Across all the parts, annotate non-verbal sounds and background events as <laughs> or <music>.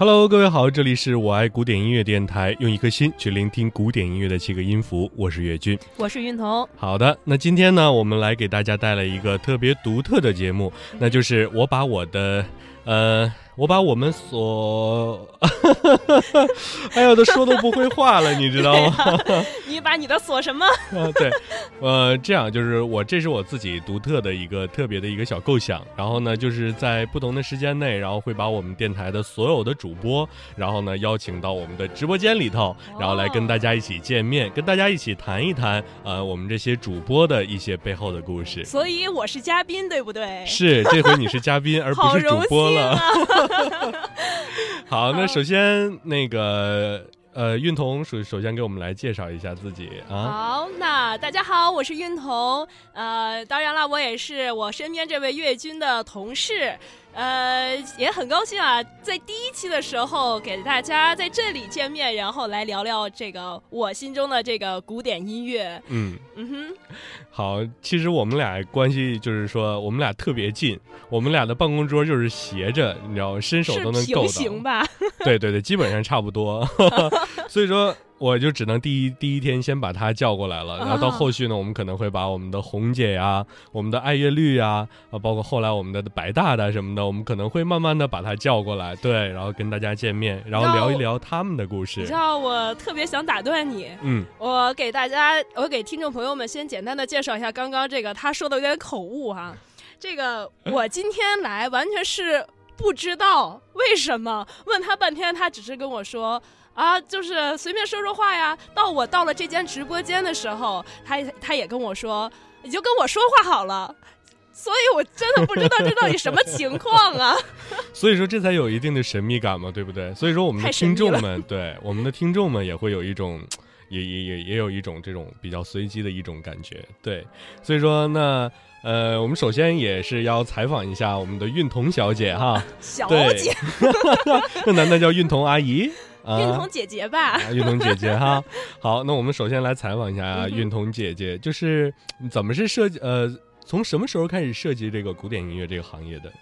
Hello，各位好，这里是我爱古典音乐电台，用一颗心去聆听古典音乐的七个音符，我是岳军，我是云彤。好的，那今天呢，我们来给大家带来一个特别独特的节目，那就是我把我的，呃。我把我们所，<laughs> 哎呀，都说都不会话了，你知道吗？<laughs> 你把你的锁什么？<laughs> 啊，对，呃，这样就是我，这是我自己独特的一个特别的一个小构想。然后呢，就是在不同的时间内，然后会把我们电台的所有的主播，然后呢邀请到我们的直播间里头，然后来跟大家一起见面，跟大家一起谈一谈，呃，我们这些主播的一些背后的故事。所以我是嘉宾，对不对？是，这回你是嘉宾，而不是主播了。<laughs> 好，那首先那个呃，运彤首首先给我们来介绍一下自己啊。好，那大家好，我是运彤，呃，当然了，我也是我身边这位岳军的同事。呃，也很高兴啊，在第一期的时候给大家在这里见面，然后来聊聊这个我心中的这个古典音乐。嗯嗯哼，好，其实我们俩关系就是说，我们俩特别近，我们俩的办公桌就是斜着，你知道，伸手都能够到。行吧？<laughs> 对对对，基本上差不多。<laughs> 所以说。我就只能第一第一天先把他叫过来了，然后到后续呢，我们可能会把我们的红姐呀、我们的爱乐绿呀，啊，包括后来我们的白大大什么的，我们可能会慢慢的把他叫过来，对，然后跟大家见面，然后聊一聊他们的故事。你知道我特别想打断你，嗯，我给大家，我给听众朋友们先简单的介绍一下刚刚这个他说的有点口误哈，这个我今天来完全是不知道为什么，问他半天，他只是跟我说。啊，就是随便说说话呀。到我到了这间直播间的时候，他他也跟我说，你就跟我说话好了。所以我真的不知道这到底什么情况啊。<laughs> 所以说这才有一定的神秘感嘛，对不对？所以说我们的听众们，对我们的听众们也会有一种，也也也也有一种这种比较随机的一种感觉。对，所以说那呃，我们首先也是要采访一下我们的运彤小姐哈。小姐，<laughs> 那难道叫运彤阿姨？运童姐姐吧，运童姐姐哈，<laughs> 好，那我们首先来采访一下运童姐姐，就是怎么是设计呃，从什么时候开始设计这个古典音乐这个行业的？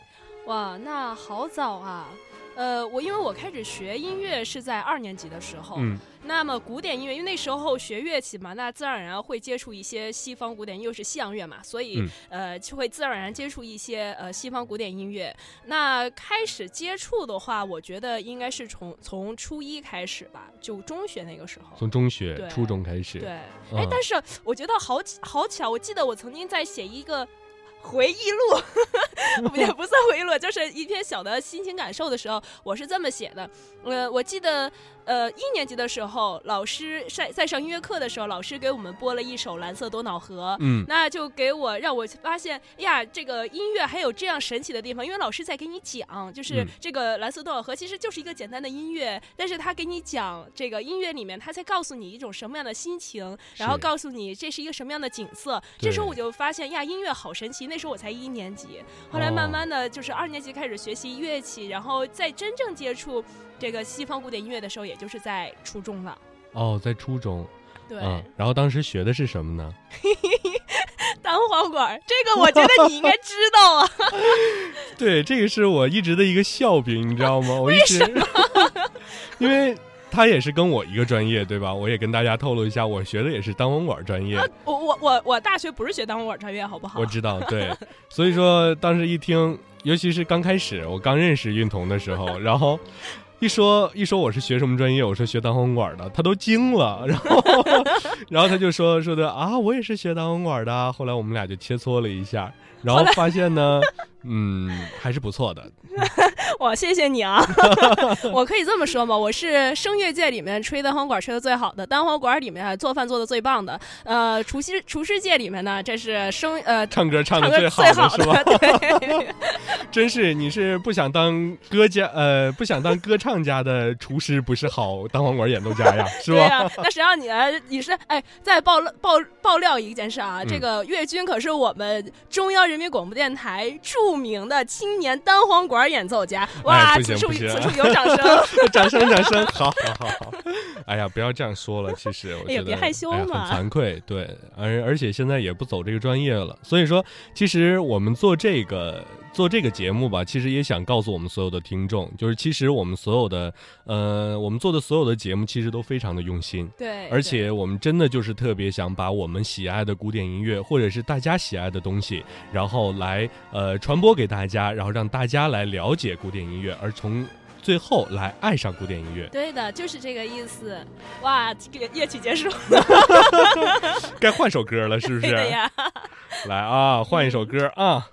哇，那好早啊。呃，我因为我开始学音乐是在二年级的时候，嗯，那么古典音乐，因为那时候学乐器嘛，那自然而然会接触一些西方古典，又是西洋乐嘛，所以呃就会自然而然接触一些呃西方古典音乐。那开始接触的话，我觉得应该是从从初一开始吧，就中学那个时候。从中学、初中开始。对，哎，但是我觉得好好巧，我记得我曾经在写一个。回忆录 <laughs> 也不算回忆录，就是一篇小的心情感受的时候，我是这么写的。呃，我记得。呃，一年级的时候，老师在在上音乐课的时候，老师给我们播了一首《蓝色多瑙河》。嗯，那就给我让我发现，呀，这个音乐还有这样神奇的地方。因为老师在给你讲，就是这个《蓝色多瑙河》其实就是一个简单的音乐，但是他给你讲这个音乐里面，他在告诉你一种什么样的心情，然后告诉你这是一个什么样的景色。这时候我就发现，呀，音乐好神奇。那时候我才一年级，后来慢慢的就是二年级开始学习乐器，然后再真正接触。这个西方古典音乐的时候，也就是在初中了。哦，在初中。对。然后当时学的是什么呢？<laughs> 单簧管，这个我觉得你应该知道啊。<laughs> 对，这个是我一直的一个笑柄，你知道吗？<laughs> 我一直。因为他也是跟我一个专业，对吧？我也跟大家透露一下，我学的也是单簧管专业。我我我我大学不是学单簧管专业，好不好？我知道，对。所以说当时一听，尤其是刚开始我刚认识运彤的时候，然后。一说一说我是学什么专业，我说学单簧管的，他都惊了，然后 <laughs> 然后他就说说的啊，我也是学单簧管的。后来我们俩就切磋了一下，然后发现呢。嗯，还是不错的。<laughs> 我谢谢你啊！<laughs> 我可以这么说吗？我是声乐界里面吹单簧管吹的最好的，单簧管里面做饭做的最棒的。呃，厨师厨师界里面呢，这是声呃唱歌唱的最好的，是吧？对，<laughs> 真是你是不想当歌家呃不想当歌唱家的厨师，不是好单簧管演奏家呀，是吧？对呀。那谁让你你是哎，再爆爆爆料一件事啊！这个岳军可是我们中央人民广播电台驻。著名的青年单簧管演奏家，哇！此处此处有掌声，<laughs> 掌声掌声，好好好好。<laughs> 哎呀，不要这样说了，其实我觉得别害羞嘛，很惭愧。对，而而且现在也不走这个专业了，所以说，其实我们做这个。做这个节目吧，其实也想告诉我们所有的听众，就是其实我们所有的，呃，我们做的所有的节目其实都非常的用心，对，而且我们真的就是特别想把我们喜爱的古典音乐，或者是大家喜爱的东西，然后来呃传播给大家，然后让大家来了解古典音乐，而从最后来爱上古典音乐。对的，就是这个意思。哇，这个乐曲结束，<laughs> 该换首歌了，是不是？<laughs> 对呀。来啊，换一首歌啊。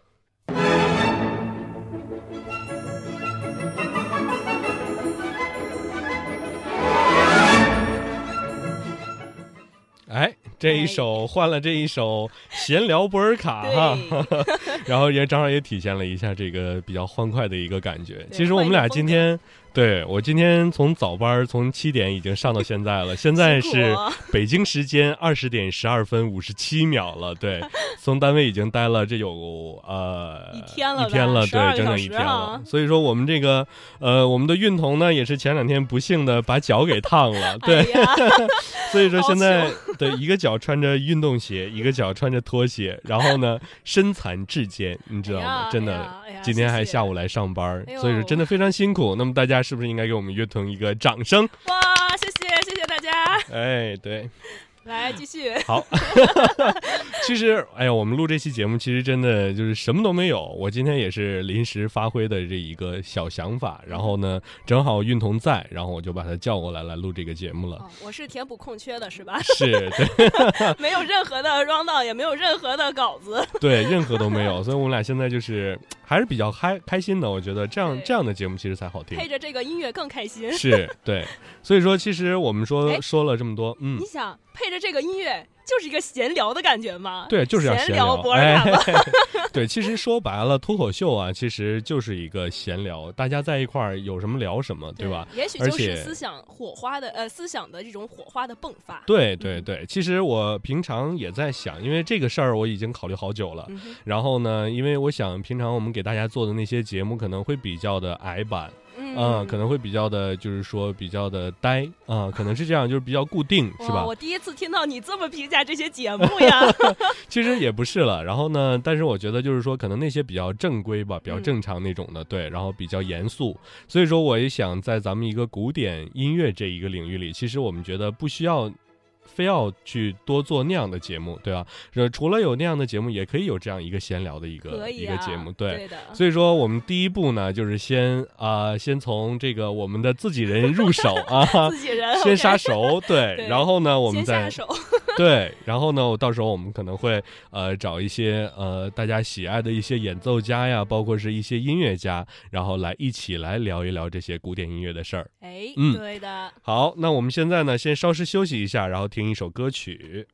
这一首换了这一首闲聊波尔卡哈，<laughs> 然后也正好也体现了一下这个比较欢快的一个感觉。其实我们俩今天。对我今天从早班从七点已经上到现在了，<laughs> 现在是北京时间二十点十二分五十七秒了。对，<laughs> 从单位已经待了这有呃一天了，一天了，对，整整一天了。所以说我们这个呃我们的运童呢也是前两天不幸的把脚给烫了，<laughs> 对，所以说现在对一个脚穿着运动鞋，一个脚穿着拖鞋，然后呢身残志坚，你知道吗？真的，今天还下午来上班，所以说真的非常辛苦。那么大家。是不是应该给我们乐童一个掌声？哇，谢谢谢谢大家！哎，对。来继续 <laughs> 好，<laughs> 其实哎呀，我们录这期节目其实真的就是什么都没有。我今天也是临时发挥的这一个小想法，然后呢，正好运彤在，然后我就把他叫过来来录这个节目了。我是填补空缺的是吧？是对，<laughs> 没有任何的 round down，也没有任何的稿子，对，任何都没有。所以我们俩现在就是还是比较嗨开心的。我觉得这样这样的节目其实才好听，配着这个音乐更开心。是对，所以说其实我们说说了这么多，嗯，你想配。这个音乐就是一个闲聊的感觉吗？对，就是要闲聊。哎，<laughs> 对，其实说白了，脱口秀啊，其实就是一个闲聊，大家在一块儿有什么聊什么，对吧？也许就是思想火花的，呃，思想的这种火花的迸发。对对对，其实我平常也在想，因为这个事儿我已经考虑好久了。然后呢，因为我想平常我们给大家做的那些节目可能会比较的矮板。嗯，可能会比较的，就是说比较的呆啊，<laughs> 可能是这样，就是比较固定，是吧？我第一次听到你这么评价这些节目呀。<laughs> 其实也不是了，然后呢，但是我觉得就是说，可能那些比较正规吧，比较正常那种的，对，然后比较严肃，所以说我也想在咱们一个古典音乐这一个领域里，其实我们觉得不需要。非要去多做那样的节目，对吧？呃，除了有那样的节目，也可以有这样一个闲聊的一个一个节目，对。所以说，我们第一步呢，就是先啊，先从这个我们的自己人入手啊，<laughs> 自己人先杀熟，对。然后呢，我们再 <laughs> 对，然后呢，我到时候我们可能会呃找一些呃大家喜爱的一些演奏家呀，包括是一些音乐家，然后来一起来聊一聊这些古典音乐的事儿。哎，嗯，对的。好，那我们现在呢，先稍事休息一下，然后听一首歌曲。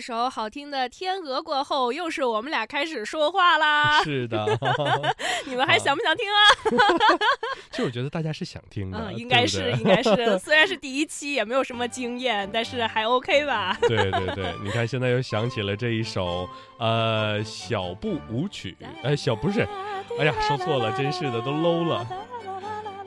一首好听的《天鹅》过后，又是我们俩开始说话啦。<laughs> 是的，<laughs> 你们还想不想听啊？<laughs> 其实我觉得大家是想听的，嗯，应该是，应该是。虽然是第一期，也没有什么经验，但是还 OK 吧？对对对，你看现在又想起了这一首呃小步舞曲，哎，小不是，哎呀，说错了，真是的，都 low 了，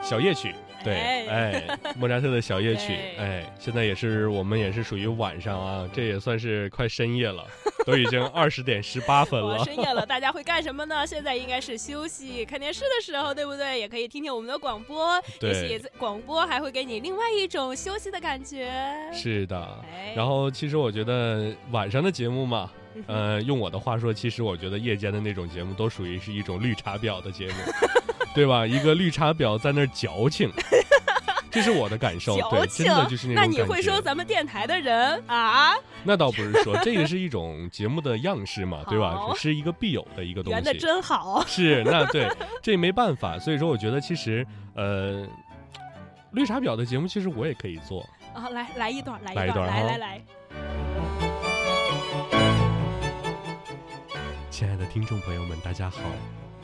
小夜曲。对，哎，莫扎特的小夜曲，哎，现在也是我们也是属于晚上啊，这也算是快深夜了，都已经二十点十八分了。<laughs> 深夜了，大家会干什么呢？现在应该是休息、看电视的时候，对不对？也可以听听我们的广播，对，也广播还会给你另外一种休息的感觉。是的，然后其实我觉得晚上的节目嘛，呃，用我的话说，其实我觉得夜间的那种节目都属于是一种绿茶婊的节目。<laughs> 对吧？一个绿茶婊在那儿矫情，<laughs> 这是我的感受。对，真的就是那种那你会说咱们电台的人啊？那倒不是说，这个是一种节目的样式嘛，<laughs> 对吧？是一个必有的一个东西。圆的真好。是，那对，这没办法。所以说，我觉得其实，呃，绿茶婊的节目其实我也可以做。啊，来来一段，来一段，来来来。亲爱的听众朋友们，大家好。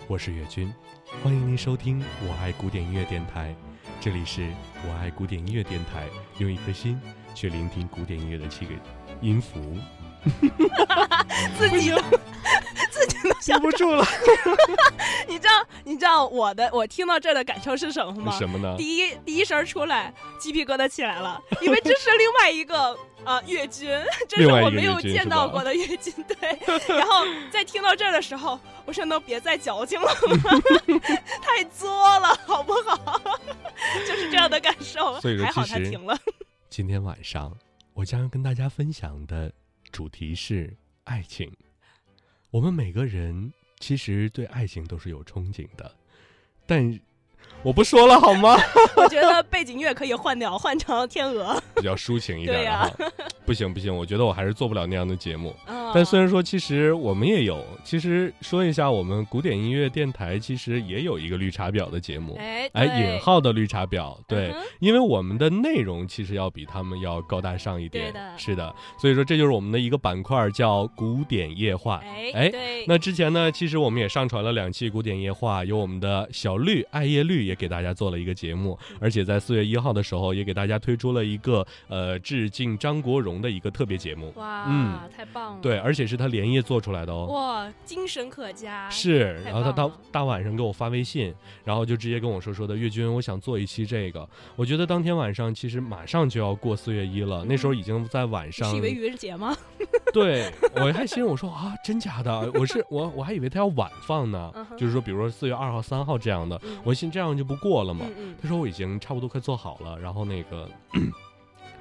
我是岳军，欢迎您收听我爱古典音乐电台。这里是我爱古典音乐电台，用一颗心去聆听古典音乐的七个音符。自 <laughs> 己自己都笑 <laughs> 不住了。<laughs> 你知道你知道我的我听到这儿的感受是什么吗？什么呢？第一第一声出来，鸡皮疙瘩起来了，因为这是另外一个。啊，越军，这是我没有见到过的越军，对。然后在听到这儿的时候，我说能别再矫情了吗？太作了，好不好？就是这样的感受。所以说，还好他停了。今天晚上我将要跟大家分享的主题是爱情。我们每个人其实对爱情都是有憧憬的，但。我不说了好吗？<laughs> 我觉得背景乐可以换掉，换成天鹅，<laughs> 比较抒情一点的。<laughs> 不行不行，我觉得我还是做不了那样的节目。但虽然说，其实我们也有，其实说一下，我们古典音乐电台其实也有一个绿茶婊的节目。哎，引号的绿茶婊，对，因为我们的内容其实要比他们要高大上一点。是的，所以说这就是我们的一个板块，叫古典夜话。哎，那之前呢，其实我们也上传了两期古典夜话，有我们的小绿艾叶绿。也给大家做了一个节目，而且在四月一号的时候，也给大家推出了一个呃致敬张国荣的一个特别节目。哇，嗯，太棒了。对，而且是他连夜做出来的哦。哇，精神可嘉。是，然后他大大晚上给我发微信，然后就直接跟我说说的，岳军，我想做一期这个。我觉得当天晚上其实马上就要过四月一了，那时候已经在晚上。以为愚人节吗？<laughs> 对，我还心我说啊，真假的？我是我我还以为他要晚放呢，就是说比如说四月二号、三号这样的，我心这样。就不过了嘛？他说我已经差不多快做好了，然后那个。<clears throat>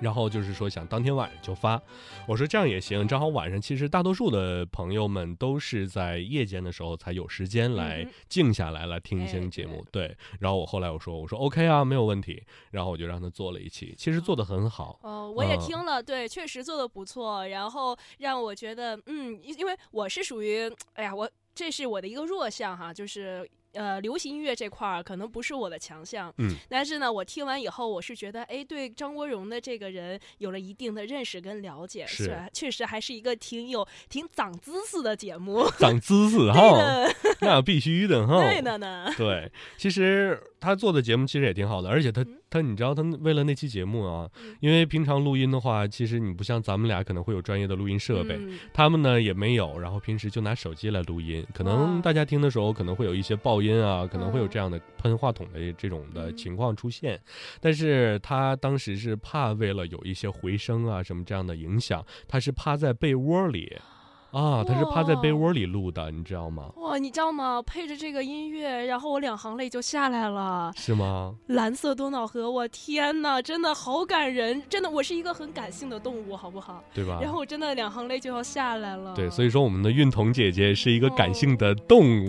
然后就是说想当天晚上就发，我说这样也行，正好晚上其实大多数的朋友们都是在夜间的时候才有时间来静下来来听一听节目，对。然后我后来我说我说 OK 啊，没有问题。然后我就让他做了一期，其实做的很好。哦，我也听了，对，确实做的不错。然后让我觉得，嗯，因为我是属于，哎呀，我这是我的一个弱项哈，就是。呃，流行音乐这块儿可能不是我的强项，嗯，但是呢，我听完以后，我是觉得，哎，对张国荣的这个人有了一定的认识跟了解，是，确实还是一个挺有挺长姿势的节目，长姿势哈，那必须的哈，对的呢，对，其实他做的节目其实也挺好的，而且他他，你知道他为了那期节目啊，因为平常录音的话，其实你不像咱们俩可能会有专业的录音设备，他们呢也没有，然后平时就拿手机来录音，可能大家听的时候可能会有一些爆。音啊，可能会有这样的喷话筒的这种的情况出现，但是他当时是怕为了有一些回声啊什么这样的影响，他是趴在被窝里。啊，他是趴在被窝里录的，你知道吗？哇，你知道吗？配着这个音乐，然后我两行泪就下来了。是吗？蓝色多瑙河，我天哪，真的好感人！真的，我是一个很感性的动物，好不好？对吧？然后我真的两行泪就要下来了。对，所以说我们的运彤姐姐是一个感性的动物。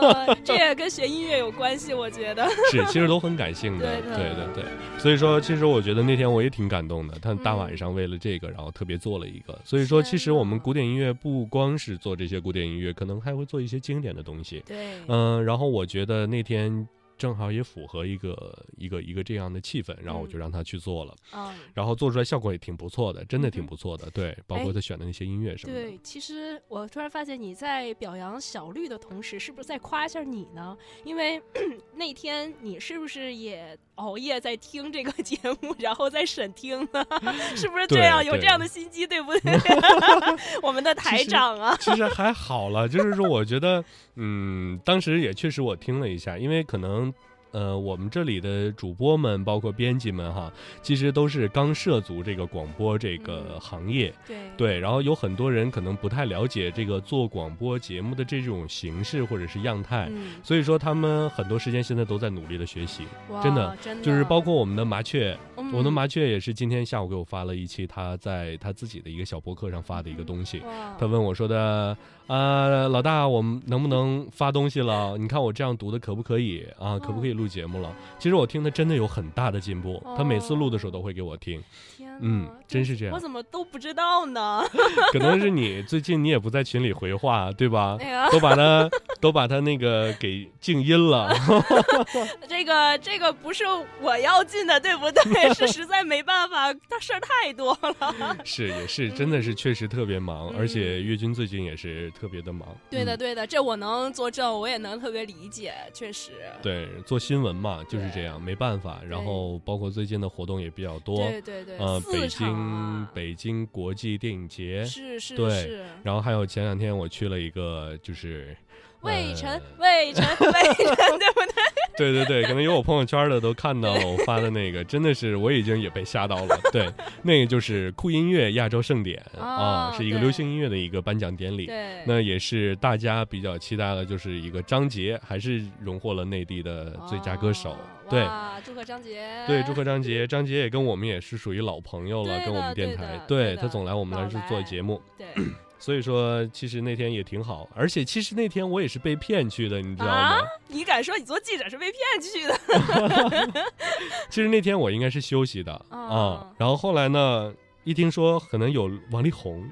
<laughs> 这也跟学音乐有关系，我觉得。是，其实都很感性的。对对对。所以说，其实我觉得那天我也挺感动的。他大晚上为了这个，然后特别做了一个。所以说，其实我们古典音乐。不光是做这些古典音乐，可能还会做一些经典的东西。对，嗯，然后我觉得那天正好也符合一个一个一个这样的气氛，然后我就嗯让他去做了，嗯，然后做出来效果也挺不错的，真的挺不错的。对，包括哎他选的那些音乐什么的。对，其实我突然发现你在表扬小绿的同时，是不是在夸一下你呢？因为 <clears throat> 那天你是不是也熬夜在听这个节目，然后在审听呢？<laughs> 是不是这样？有这样的心机，对不对？<laughs> 我们的台长啊，其实还好了，就是说，我觉得，嗯，当时也确实我听了一下，因为可能。呃，我们这里的主播们，包括编辑们哈，其实都是刚涉足这个广播这个嗯行业，对对，然后有很多人可能不太了解这个做广播节目的这种形式或者是样态，嗯，所以说他们很多时间现在都在努力的学习，真的真的就是包括我们的麻雀，我的嗯麻雀也是今天下午给我发了一期他在他自己的一个小博客上发的一个东西，哇他问我说的，啊，老大，我们能不能发东西了？<laughs> 你看我这样读的可不可以啊？可不可以录节目了？其实我听的真的有很大的进步，他每次录的时候都会给我听，嗯哪真是这样我怎么都不知道呢？<laughs> 可能是你最近你也不在群里回话，对吧都把他都把他那个给静音了，<laughs> 这个这个不是我要进的，对不对？<laughs> 是实在没办法，他事儿太多了。是也是，真的是确实特别忙，嗯而且岳军最近也是特别的忙。对的，嗯对的，这我能作证，我也能特别理解，确实。对，做新闻嘛就是这样，没办法。然后包括最近的活动也比较多，对对对，呃，北场京啊。北京国际电影节，是是对是，然后还有前两天我去了一个，就是魏晨呃魏晨 <laughs> 魏晨，对不对？<laughs> 对对对，可能有我朋友圈的都看到了我发的那个，真的是我已经也被吓到了。对，那个就是酷音乐亚洲盛典啊，哦是一个流行音乐的一个颁奖典礼。对，那也是大家比较期待的，就是一个张杰还是荣获了内地的最佳歌手。哦对哇，祝贺张杰！对，祝贺张杰！张杰也跟我们也是属于老朋友了，跟我们电台的，对的他总来我们那儿去做节目，对所以说其实那天也挺好。而且其实那天我也是被骗去的，你知道吗？啊，你敢说你做记者是被骗去的？<laughs> 其实那天我应该是休息的啊、哦然后后来呢，一听说可能有王力宏，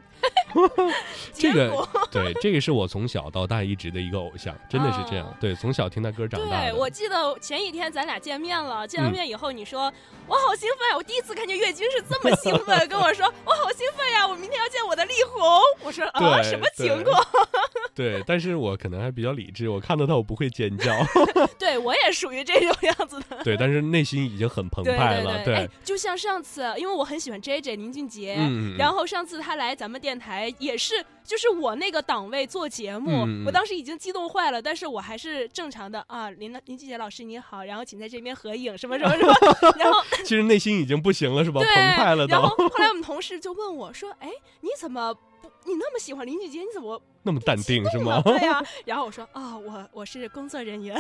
<laughs> 这个对，这个是我从小到大一直的一个偶像，真的是这样。哦对，从小听他歌长大对，我记得前几天咱俩见面了，见完嗯面以后你说、我好兴奋，我第一次看见岳军是这么兴奋，<laughs> 跟我说我好兴奋呀，我明天要见我的力宏。我说啊，对什么情况？<laughs> 对，但是我可能还比较理智，我看到他我不会尖叫。对我也属于这种样子的。对，但是内心已经很澎湃了。对哎，就像上次，因为我很喜欢 J J 林俊杰，然后上次他来咱们电台也是，就是我那个档位做节目，我当时已经激动坏了，但是我还是正常的啊，林林俊杰老师你好，然后请在这边合影，什么 <laughs> 什么什么，然后其实内心已经不行了，是吧？对，澎湃了然后都，后来我们同事就问我说：“哎，你怎么不？你那么喜欢林俊杰，你怎么那么淡定是吗？对呀、<laughs> 然后我说：“啊、我我是工作人员，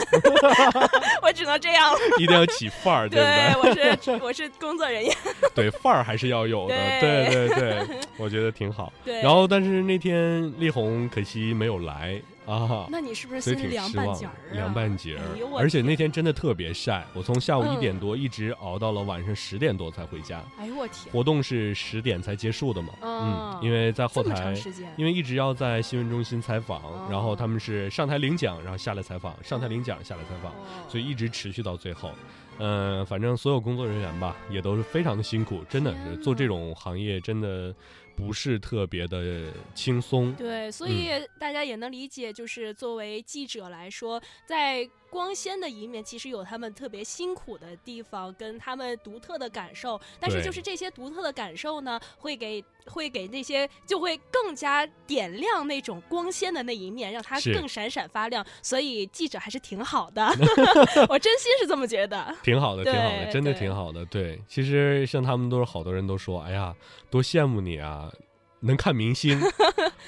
<laughs> 我只能这样了。一定要起范儿，对不对？我是我是工作人员。<laughs> 对，范儿还是要有的。对对对对，我觉得挺好。对，然后，但是那天力宏可惜没有来啊。那你是不是心里凉挺失望半截儿啊？凉半截儿，而且那天天真的特别晒，我从下午一点嗯多一直熬到了晚上十点多才回家。哎呦我天，活动是十点才结束的嘛，嗯嗯，因为在后台因为一直要在新闻中心采访，哦然后他们是上台领奖，然后下来采访，上台领奖，下来采访，哦所以一直持续到最后。嗯、反正所有工作人员吧，也都是非常的辛苦，真的是做这种行业真的不是特别的轻松。对，所嗯以大家也能理解，就是作为记者来说，在光鲜的一面，其实有他们特别辛苦的地方，跟他们独特的感受。但是就是这些独特的感受呢，会给会给那些就会更加点亮那种光鲜的那一面，让它更闪闪发亮。所以记者还是挺好的，<laughs> 我真心是这么觉得。挺好的，挺好的，真的挺好的。对，其实像他们都是好多人都说，哎呀，多羡慕你啊，能看明星，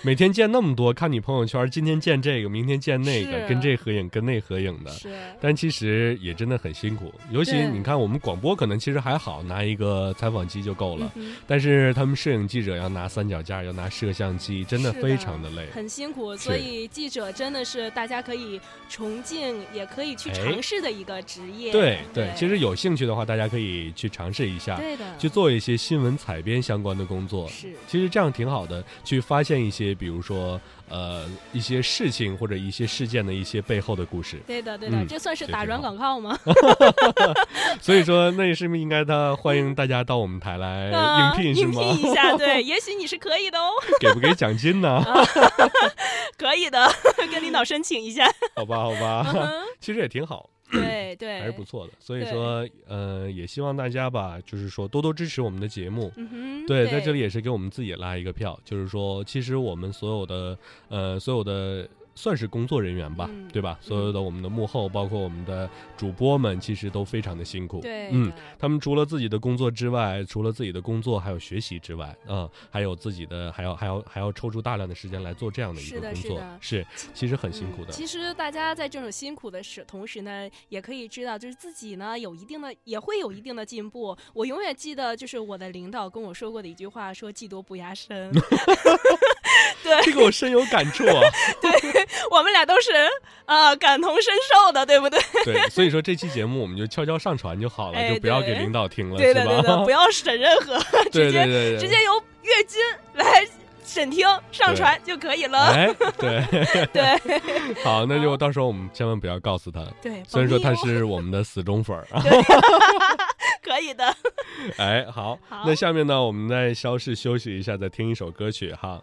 每天见那么多，看你朋友圈，今天见这个，明天见那个，跟这合影，跟那合影的。是，但其实也真的很辛苦，尤其你看我们广播可能其实还好，拿一个采访机就够了，嗯但是他们摄影记者要拿三脚架，要拿摄像机，真的非常的累。很辛苦，所以记者真的是大家可以崇敬，也可以去哎尝试的一个职业。对对，其实有兴趣的话，大家可以去尝试一下，对的，去做一些新闻采编相关的工作。是其实这样挺挺好的，去发现一些，比如说呃一些事情或者一些事件的一些背后的故事。对的，对的，嗯这算是打软广告吗？<laughs> 所以说，那是不是应该他欢迎大家到我们台来啊应聘是应吗？聘一下，对，<laughs> 也许你是可以的哦，<laughs> 给不给奖金呢？可以的，跟领导申请一下。好吧，好吧，其实也挺好。<clears throat> 对对，还是不错的。所以说，呃，也希望大家吧，就是说多多支持我们的节目。对，在这里也是给我们自己拉一个票，就是说，其实我们所有的，呃，所有的。算是工作人员吧，嗯对吧？所有的我们的幕后，包括我们的主播们，其实都非常的辛苦。对，嗯，他们除了自己的工作之外，除了自己的工作还有学习之外，嗯，还有自己的，还要还要还要抽出大量的时间来做这样的一个工作，的是是其实很辛苦的。嗯其实大家在这种辛苦的时同时呢，也可以知道，就是自己呢有一定的，也会有一定的进步。我永远记得，就是我的领导跟我说过的一句话，说“技多不压身”。<laughs> <laughs> 这个我深有感触啊。<laughs> 我们俩都是啊、感同身受的，对不对？对，所以说这期节目我们就悄悄上传就好了，哎就不要给领导听了，对的，对是吧的，不？要审任何，对 <laughs> 直接对对对，直接由月军来审听上传就可以了。哎，对，对好，那就到时候我们千万不要告诉他，对，虽然说他是我们的死忠粉儿啊。可以的。哎，好，好那下面呢，我们再稍事休息一下，再听一首歌曲哈。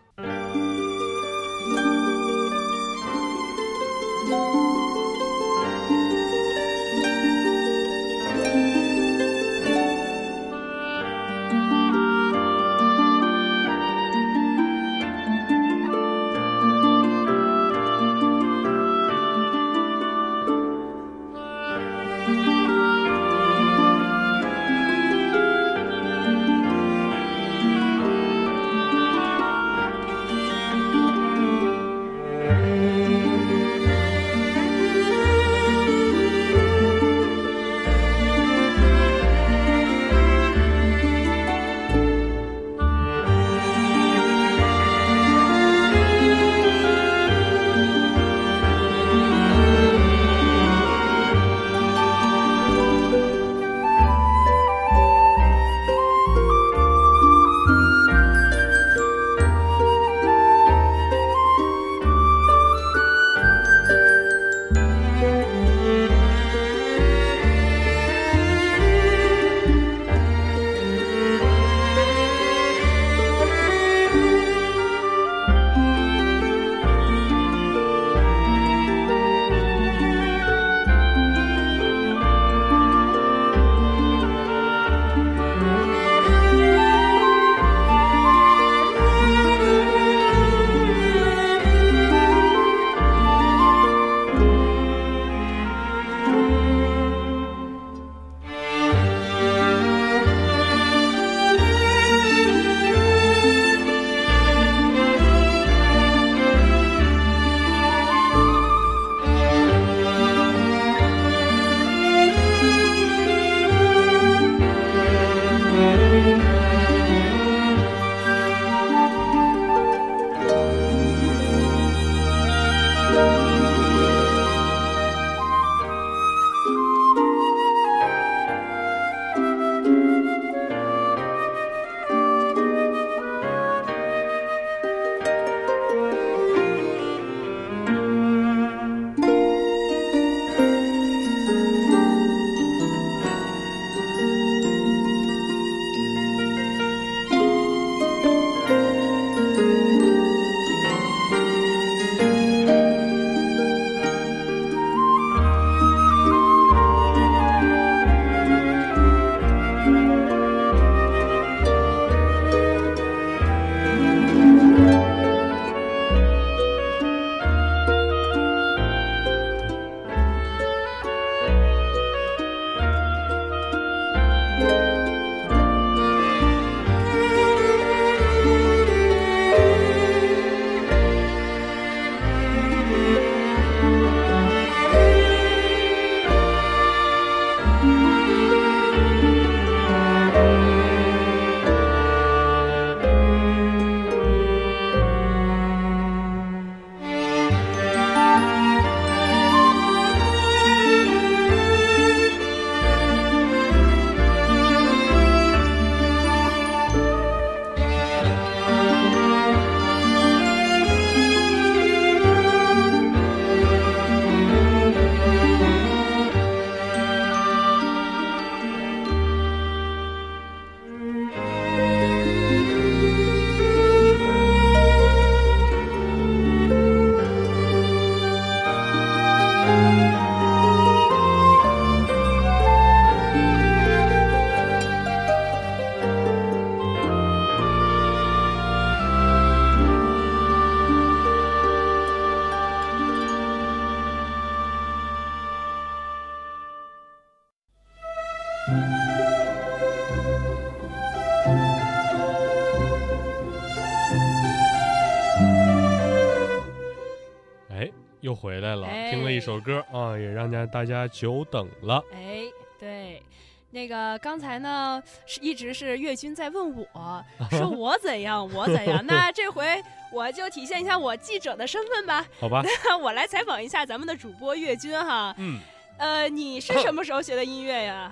首歌啊，也让家大家久等了。哎，对，那个刚才呢是一直是岳军在问我，<laughs> 说我怎样，我怎样。<laughs> 那这回我就体现一下我记者的身份吧，好吧，<laughs> 那我来采访一下咱们的主播岳军哈。嗯，呃，你是什么时候学的音乐呀？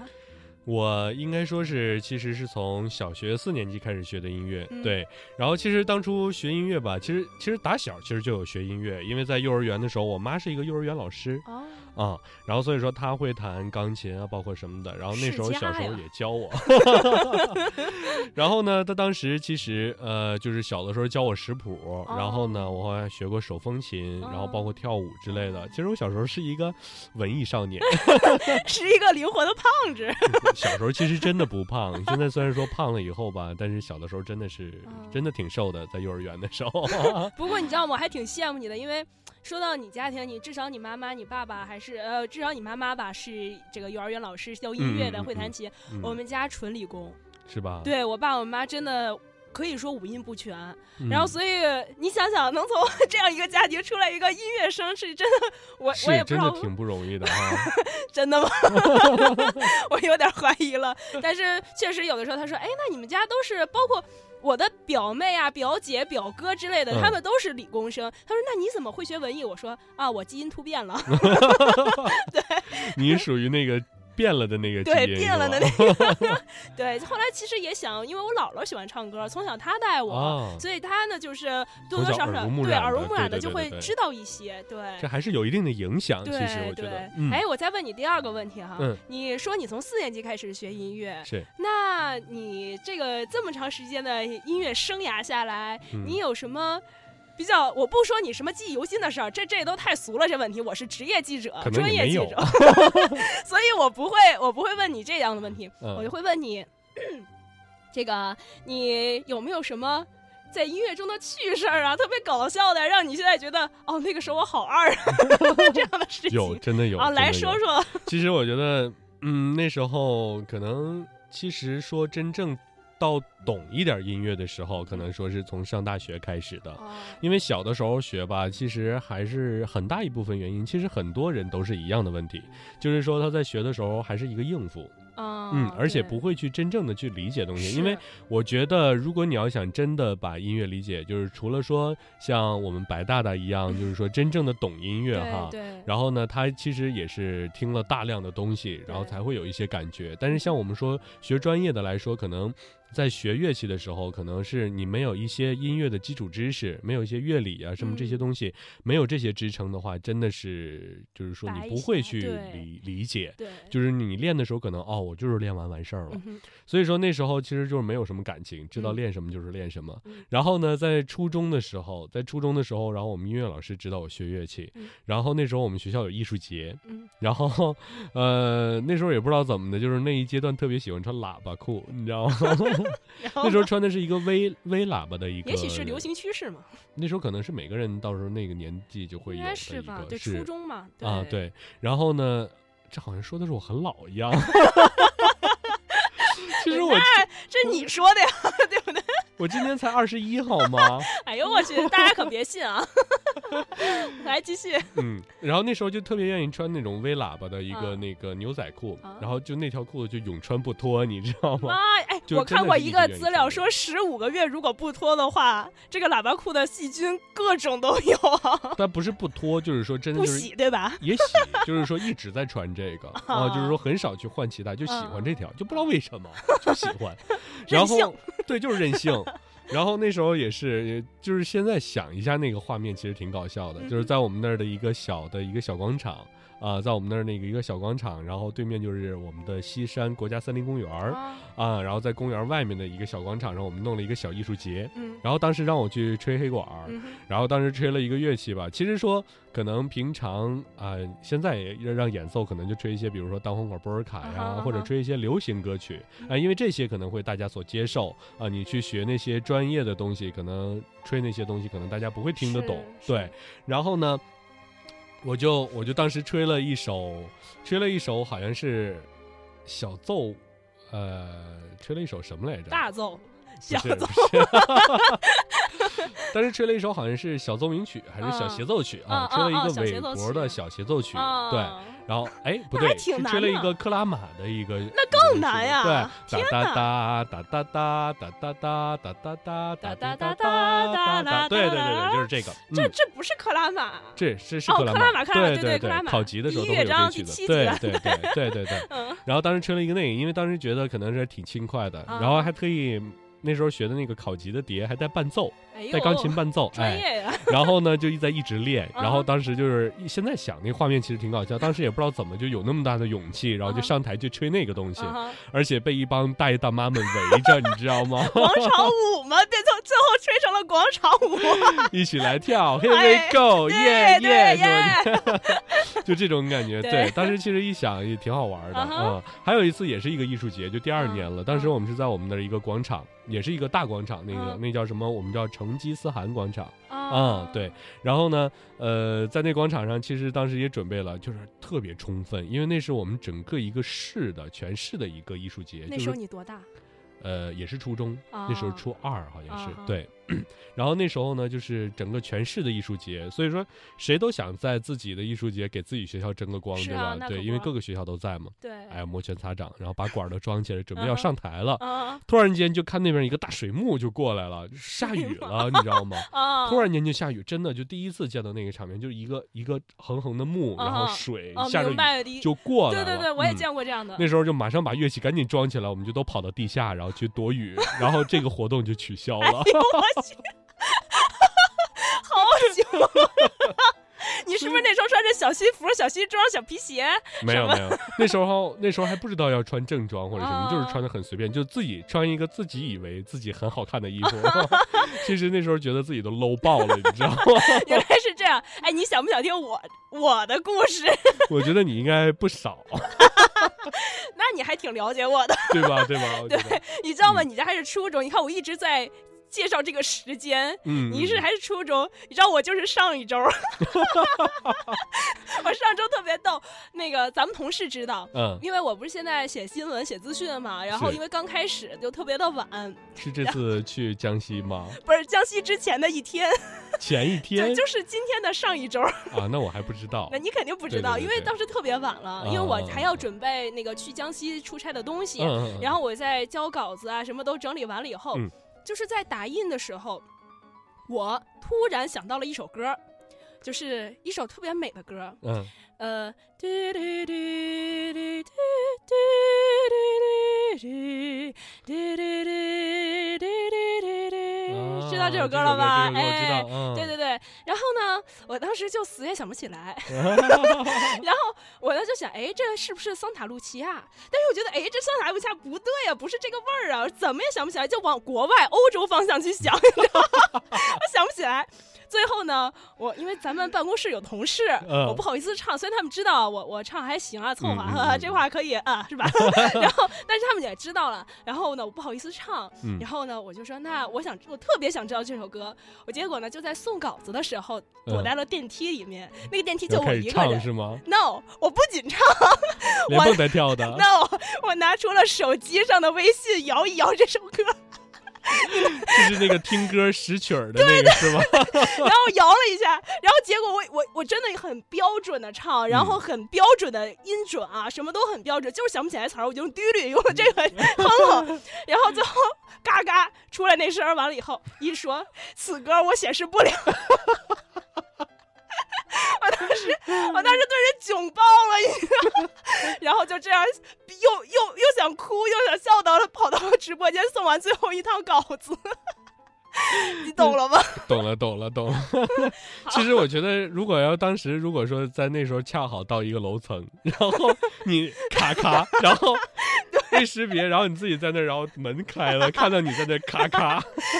我应该说是，其实是从小学四年级开始学的音乐，嗯对。然后其实当初学音乐吧，其实其实打小其实就有学音乐，因为在幼儿园的时候，我妈是一个幼儿园老师哦，啊、然后所以说他会弹钢琴啊，包括什么的。然后那时候小时候也教我，<laughs> 然后呢，他当时其实呃就是小的时候教我识谱，然后呢我还学过手风琴，然后包括跳舞之类的。其实我小时候是一个文艺少年。<laughs> 是一个灵活的胖子。<laughs> 小时候其实真的不胖，现在虽然说胖了以后吧，但是小的时候真的是嗯真的挺瘦的，在幼儿园的时候。不过你知道吗？我还挺羡慕你的，因为说到你家庭，你至少你妈妈、你爸爸还是呃，至少你妈妈吧是这个幼儿园老师，教音乐的，会弹琴。嗯我们家纯理工，是吧？对我爸我妈真的。可以说五音不全，嗯然后所以你想想，能从 <laughs> 这样一个家庭出来一个音乐生，是真的，我我也是不知道真的挺不容易的哈。<laughs> 真的吗？<laughs> 我有点怀疑了。但是确实有的时候，他说：“哎，那你们家都是包括我的表妹啊、表姐、表哥之类的，嗯他们都是理工生。”他说：“那你怎么会学文艺？”我说：“啊，我基因突变了，对你属于那个变了的那个对，变了的那个。<laughs> <laughs> 对，后来其实也想，因为我姥姥喜欢唱歌，从小她带我。啊，所以她呢，就是多多少少对耳濡目染的就会知道一些，对，这还是有一定的影响。其对实我觉对得，，嗯，哎，我再问你第二个问题哈，嗯你说你从四年级开始学音乐，是，那你这个这么长时间的音乐生涯下来，嗯你有什么？比较，我不说你什么记忆犹新的事儿，这这都太俗了。这问题，我是职业记者专业记者，<laughs> 所以我不会，我不会问你这样的问题，嗯我就会问你，这个你有没有什么在音乐中的趣事儿啊，特别搞笑的，让你现在觉得哦，那个时候我好二啊，<laughs> 这样的事情有真的有啊，来说说，其实我觉得，嗯，那时候可能，其实说真正到懂一点音乐的时候，可能说是从上大学开始的。哦。因为小的时候学吧，其实还是很大一部分原因，其实很多人都是一样的问题，就是说他在学的时候还是一个应付，嗯嗯，而且不会去真正的去理解东西，因为我觉得，如果你要想真的把音乐理解，就是除了说像我们白大大一样，就是说真正的懂音乐哈，对对，然后呢，他其实也是听了大量的东西，然后才会有一些感觉。但是像我们说学专业的来说，可能在学乐器的时候，可能是你没有一些音乐的基础知识，没有一些乐理啊什么这些嗯东西，没有这些支撑的话，真的是就是说你不会去理理解。对，就是你练的时候，可能哦，我就是练完完事儿了。嗯所以说那时候其实就是没有什么感情，知道嗯练什么就是练什么。嗯然后呢，在初中的时候，在初中的时候，然后我们音乐老师指导我学乐器，嗯然后那时候我们学校有艺术节，嗯，然后呃那时候也不知道怎么的，就是那一阶段特别喜欢穿喇叭裤，你知道吗？<laughs> 那时候穿的是一个微微喇叭的一个，也许是流。行趋势嘛，那时候可能是每个人到时候那个年纪就会应有的一该是吧？对，个初中嘛，啊，对。然后呢，这好像说的是我很老一样。<laughs> 其实我这是你说的呀，<laughs> 对不对？我今天才二十一，好吗？<laughs> 哎呦我去，大家可别信啊！<laughs> 来继续，嗯，然后那时候就特别愿意穿那种微喇叭的一个嗯那个牛仔裤，啊然后就那条裤子就永穿不脱，你知道吗？妈！哎，我看过一个资料说，十五个月如果不脱的话，这个喇叭裤的细菌各种都有啊，<laughs> 但不是不脱，就是说真的不就是洗对吧？也洗，就是说一直在穿这个啊，就是说很少去换其他，就喜欢这条，就不知道为什么就喜欢，然后对，就是任性。然后那时候也是，就是现在想一下那个画面，其实挺搞笑的，嗯就是在我们那儿的一个小的一个小广场啊、在我们那儿那个一个小广场，然后对面就是我们的西山国家森林公园儿啊，啊，然后在公园外面的一个小广场上，我们弄了一个小艺术节，嗯。然后当时让我去吹黑管儿，嗯然后当时吹了一个乐器吧，其实说可能平常啊、现在也让让演奏，可能就吹一些，比如说单簧管波尔卡呀，或者吹一些流行歌曲啊、因为这些可能会大家所接受啊、你去学那些专业的东西，可能吹那些东西，可能大家不会听得懂。对，然后呢，我就我就当时吹了一首，吹了一首好像是小奏，呃，吹了一首什么来着？大奏、小奏 <laughs> <laughs> 当时吹了一首好像是小奏鸣曲还是小协奏曲啊，吹了一个韦伯的小协奏曲，对，然后哎不对，是吹了一个克拉玛的一个，那更难呀，对，哒哒哒哒哒哒哒哒哒哒哒哒哒哒哒哒，对对对对，就是这个，这这不是克拉玛，这是是克拉玛，对对对，考级的时候都会有这曲子，对对对对对对，<laughs> 然后当时吹了一个那个，因为当时觉得可能是挺轻快的，然后还特意。那时候学的那个考级的碟还带伴奏，带钢琴伴奏，哎，<laughs> <laughs> 然后呢就一在一直练，然后当时就是现在想那画面其实挺搞笑，当时也不知道怎么就有那么大的勇气，然后就上台去吹那个东西，而且被一帮大爷大妈们围着，你知道吗？<laughs> 广场舞吗？变成最后吹成了广场舞，一起来跳，Here we go，耶耶，就这种感觉。对，当时其实一想也挺好玩的，嗯，还有一次也是一个艺术节，就第二年了，当时我们是在我们的一个广场。也是一个大广场，那个那叫什么？我们叫成吉思汗广场啊，对。然后呢，呃，在那广场上，其实当时也准备了，就是特别充分，因为那是我们整个一个市的全市的一个艺术节。那时候你多大？呃，也是初中，那时候初二好像是对。<clears throat> 然后那时候呢，就是整个全市的艺术节，所以说谁都想在自己的艺术节给自己学校争个光，对吧？对，因为各个学校都在嘛。对。哎，摩拳擦掌，然后把管都装起来，准备要上台了。突然间就看那边一个大水幕就过来了，<laughs> 下雨了，你知道吗？<laughs> 突然间就下雨，真的就第一次见到那个场面，就是一个一个横横的幕，然后水下着雨就过来了。对对对，我也见过这样的。那时候就马上把乐器赶紧装起来，我们就都跑到地下，然后去躲雨，然后这个活动就取消了。<laughs> <laughs> 好久，<laughs> 你是不是那时候穿着小西服、小西装、小皮鞋？<laughs> 没有没有，那时候那时候还不知道要穿正装或者什么，就是穿的很随便，就自己穿一个自己以为自己很好看的衣服。其实那时候觉得自己都 low 爆了，你知道吗？原来是这样，哎，你想不想听我我的故事？我觉得你应该不少。那你还挺了解我的，对吧？对吧？对，你知道吗？你这还是初中，你看我一直在。介绍这个时间，你是还是初中？你知道我就是上一周，<laughs> 我上周特别逗。那个咱们同事知道，嗯，因为我不是现在写新闻、写资讯嘛，然后因为刚开始就特别的晚。是这次去江西吗？<laughs> 不是江西之前的一天，<laughs> 前一天，就是今天的上一周。啊，那我还不知道。那你肯定不知道，因为当时特别晚了，因为我还要准备那个去江西出差的东西，然后我在交稿子啊，什么都整理完了以后。就是在打印的时候，我突然想到了一首歌，就是一首特别美的歌。嗯，呃。知道这首歌了吧？哎，对对对。然后呢，我当时就死也想不起来。<laughs> 然后我呢就想，哎，这是不是桑塔露琪亚？但是我觉得，哎，这桑塔露琪亚不对啊，不是这个味儿啊，怎么也想不起来，就往国外欧洲方向去想，<laughs> 我想不起来。最后呢，我因为咱们办公室有同事，我不好意思唱，虽然他们知道我我唱还行啊，凑合，这话可以啊，是吧？<laughs> 然后，但是他们也知道了。然后呢，我不好意思唱。然后呢，我就说，那我想，我特别想知道这首歌。我结果呢，就在送稿子的时候，躲在了电梯里面。那个电梯就我一个人，是吗？No，我不仅唱，连蹦带跳的。<laughs> No，我拿出了手机上的微信，摇一摇这首歌。<laughs> 就是那个听歌识曲儿的那个是吗？<laughs> 然后摇了一下，然后结果我我我真的很标准的唱，然后很标准的音准啊，什么都很标准，就是想不起来词儿，我就用滴律用这个哼哼，然后最后嘎嘎出来那声，完了以后一说此歌我显示不了。<laughs> 我当时，我当时对人囧爆了，<laughs> 然后就这样，又又又想哭，又想笑，到了跑到直播间送完最后一套稿子。<laughs> 你懂了吗？<laughs> 懂了，懂了，懂了。其实我觉得，如果要当时，如果说在那时候恰好到一个楼层，然后你咔咔，然后被识别，然后你自己在那，然后门开了，看到你在那咔咔。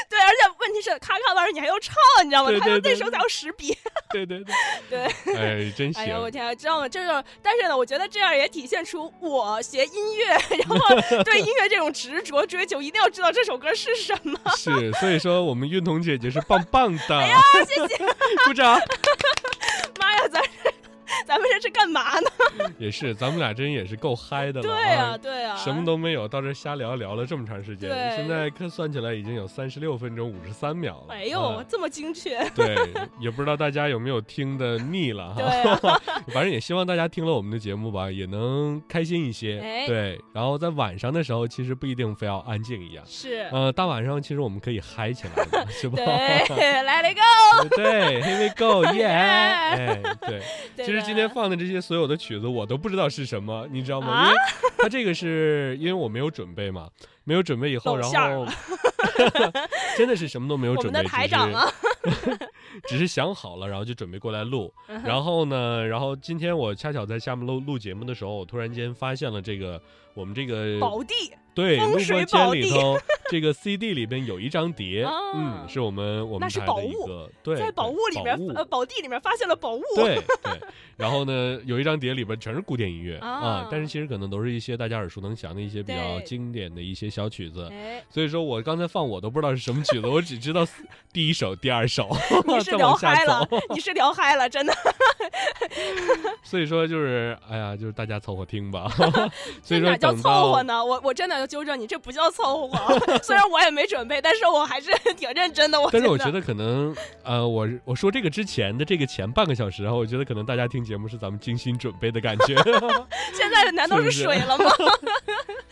对，而且问题是咔咔完事你还要唱，你知道吗？他说那时候才要识别。<laughs> 对对对 <laughs> 对。哎，真行！哎呀，我天，知道吗？这个，但是呢，我觉得这样也体现出我学音乐，然后 <laughs> 对音乐这种执着追求，一定要知道这首歌是什么。是，所以说。我们运彤姐姐是棒棒的，哎呀，谢谢，鼓掌！妈呀，咱。咱们这是干嘛呢？<laughs> 也是，咱们俩真也是够嗨的了。对啊，对啊，什么都没有，到这瞎聊聊了这么长时间，现在看算起来已经有三十六分钟五十三秒了。哎呦，啊这么精确。对，也不知道大家有没有听的腻了哈。对啊 <laughs> 反正也希望大家听了我们的节目吧，也能开心一些。哎对，然后在晚上的时候，其实不一定非要安静一样。是，呃，大晚上其实我们可以嗨起来的，是吧？对，来了 go。对，Here we go，<laughs> 耶！哎，对，对其实今天放的这些所有的曲子，我都不知道是什么，你知道吗？啊因为它这个是因为我没有准备嘛，没有准备以后，然露馅儿后真的是什么都没有准备，我们的台长啊，只是只是想好了，然后就准备过来录。嗯然后呢，然后今天我恰巧在下面录录节目的时候，我突然间发现了这个我们这个宝地对录播风水间里头 <laughs> 这个 CD 里边有一张碟，啊嗯，是我们我们台的一宝物个对，在宝物里面呃宝地里面发现了宝物。对对，<laughs> 然后呢，有一张碟里边全是古典音乐啊啊，但是其实可能都是一些大家耳熟能详的一些比较经典的一些小曲子。哎，所以说我刚才放我都不知道是什么曲子，我只知道第一首、第二首，<laughs> 你是聊嗨了。，你是聊嗨了，真的。所以说就是，哎呀，就是大家凑合听吧。所以说叫凑合呢？我我真的要纠正你，这不叫凑合。<laughs> 虽然我也没准备，但是我还是 <laughs> 挺认真的。我但是我觉觉得可能，呃，我我说这个之前的这个前半个小时啊，我觉得可能大家听节目是咱们精心准备的感觉。<laughs> 现在难道是水了吗？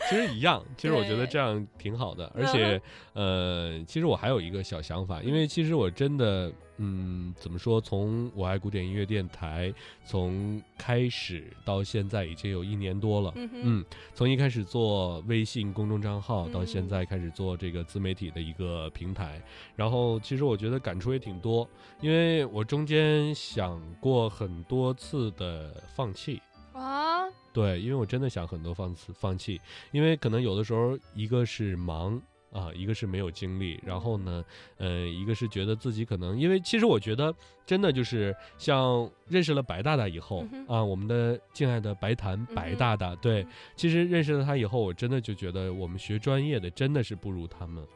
其实一样，其实我觉得这样挺好的，而嗯且，呃，其实我还有一个小想法，因为其实我真的，嗯，怎么说，从我爱古典音乐电台从开始到现在已经有一年多了，嗯嗯，从一开始做微信公众账号到现嗯。在开始做这个自媒体的一个平台，然后其实我觉得感触也挺多，因为我中间想过很多次的放弃。啊，对，因为我真的想很多放弃放弃，因为可能有的时候一个是忙啊，一个是没有精力，然后呢，呃，一个是觉得自己可能，因为其实我觉得真的就是像认识了白大大以后、嗯啊，我们的敬爱的白檀白大大，对，其实认识了他以后，我真的就觉得我们学专业的真的是不如他们，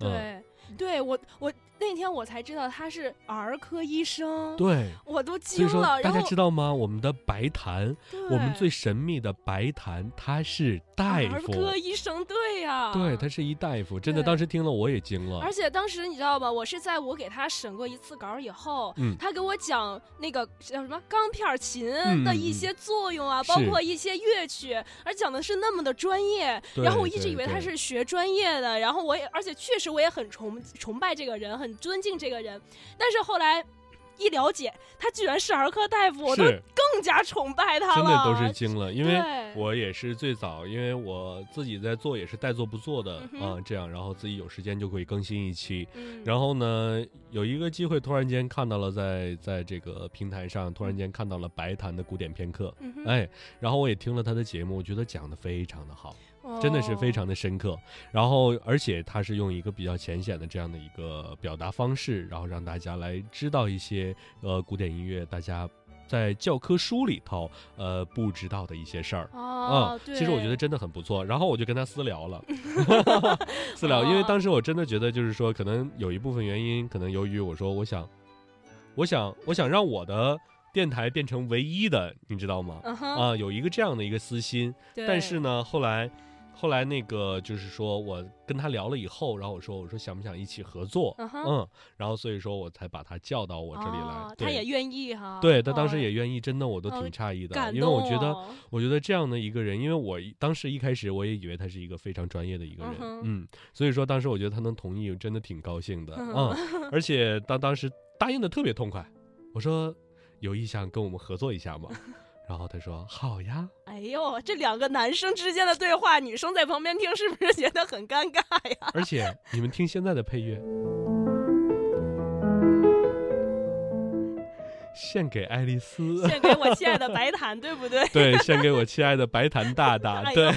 嗯，对，对我我那天我才知道他是儿科医生，对。我都惊了。大家知道吗？我们的白檀，我们最神秘的白檀，他是大夫儿，科医生，对呀，对，他是一大夫，真的，当时听了我也惊了而。且当时你知道吗？我是在我给他审过一次稿以后，嗯他给我讲那个叫什么钢片琴嗯的一些作用啊，是包括一些乐曲，而讲的是那么的专业。然后我一直以为他是学专业的，然后我也而且确实我也很崇崇拜这个人，很尊敬这个人。但是后来一了解，他居然是儿科大夫，我都，更加崇拜他了真的。都是惊了，因为我也是最早，因为我自己在做也是带做不做的嗯啊、这样，然后自己有时间就可以更新一期。嗯，然后呢，有一个机会，突然间看到了在在这个平台上，突然间看到了白谈的古典片刻，嗯哎，然后我也听了他的节目，我觉得讲的非常的好。真的是非哦常的深刻。然后，而且他是用一个比较浅显的这样的一个表达方式，然后让大家来知道一些呃古典音乐大家在教科书里头呃不知道的一些事儿。哦，嗯，对，其实我觉得真的很不错。然后我就跟他私聊了，<laughs> 私聊，因为哦当时我真的觉得，就是说，可能有一部分原因，可能由于我说，我想，我想，我想让我的电台变成唯一的，你知道吗？啊，有一个这样的一个私心。对但是呢，后来，后来那个就是说我跟他聊了以后，然后我说我说想不想一起合作？嗯然后所以说我才把他叫到我这里来。他也愿意哈。对他当时哦也愿意，真的我都哦挺诧异的，感因为我觉得我觉得这样的一个人，因为我当时一开始我也以为他是一个非常专业的一个人，嗯所以说当时我觉得他能同意，我真的挺高兴的，嗯嗯，<laughs> 而且当当时答应的特别痛快，我说有意向跟我们合作一下吗？然后他说好呀，哎呦，这两个男生之间的对话，女生在旁边听，是不是觉得很尴尬呀？而且你们听现在的配乐，献给爱丽丝。献给我亲爱的白檀，对不对？<laughs> 对，献给我亲爱的白檀大大。<laughs> 对，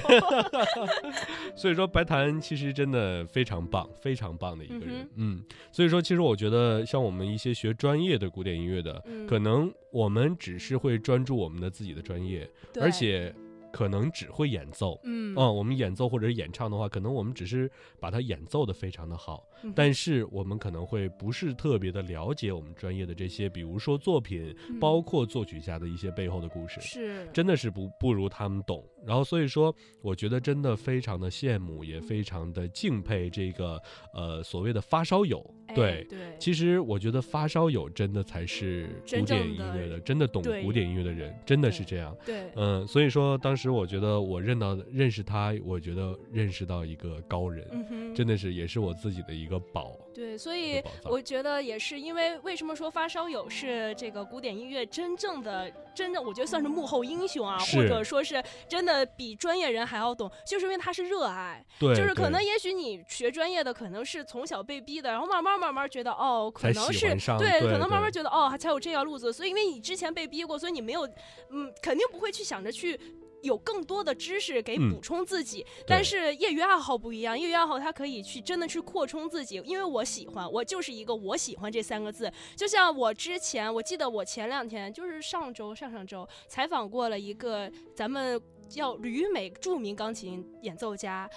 <laughs> 所以说白檀其实真的非常棒，非常棒的一个人。嗯所以说其实我觉得像我们一些学专业的古典音乐的，嗯可能我们只是会专注我们的自己的专业，而且可能只会演奏。嗯嗯，我们演奏或者演唱的话，可能我们只是把它演奏的非常的好，嗯但是我们可能会不是特别的了解我们专业的这些，比如说作品，嗯。包括作曲家的一些背后的故事。是。真的是不不如他们懂，然后所以说，我觉得真的非常的羡慕，也非常的敬佩这个呃所谓的发烧友。哎对，对，其实我觉得发烧友真的才是古典音乐的，真的懂古典音乐的人，真的是这样。对，嗯，所以说当时我觉得我认到认识他，我觉得认识到一个高人，嗯，真的是也是我自己的一个宝。对，所以我觉得也是因为为什么说发烧友是这个古典音乐真正的真正，我觉得算是幕后英雄啊，或者说是真的比专业人还要懂，就是因为他是热爱，对，就是可能也许你学专业的可能是从小被逼的，然后慢慢慢慢觉得哦，可能是对可能慢慢觉得哦，才有这条路子，所以因为你之前被逼过，所以你没有，嗯，肯定不会去想着去。有更多的知识给嗯。补充自己，但是业余爱好不一样，业余爱好它可以去真的去扩充自己，因为我喜欢，我就是一个我喜欢这三个字。就像我之前，我记得我前两天就是上周、上上周采访过了一个咱们叫旅美著名钢琴演奏家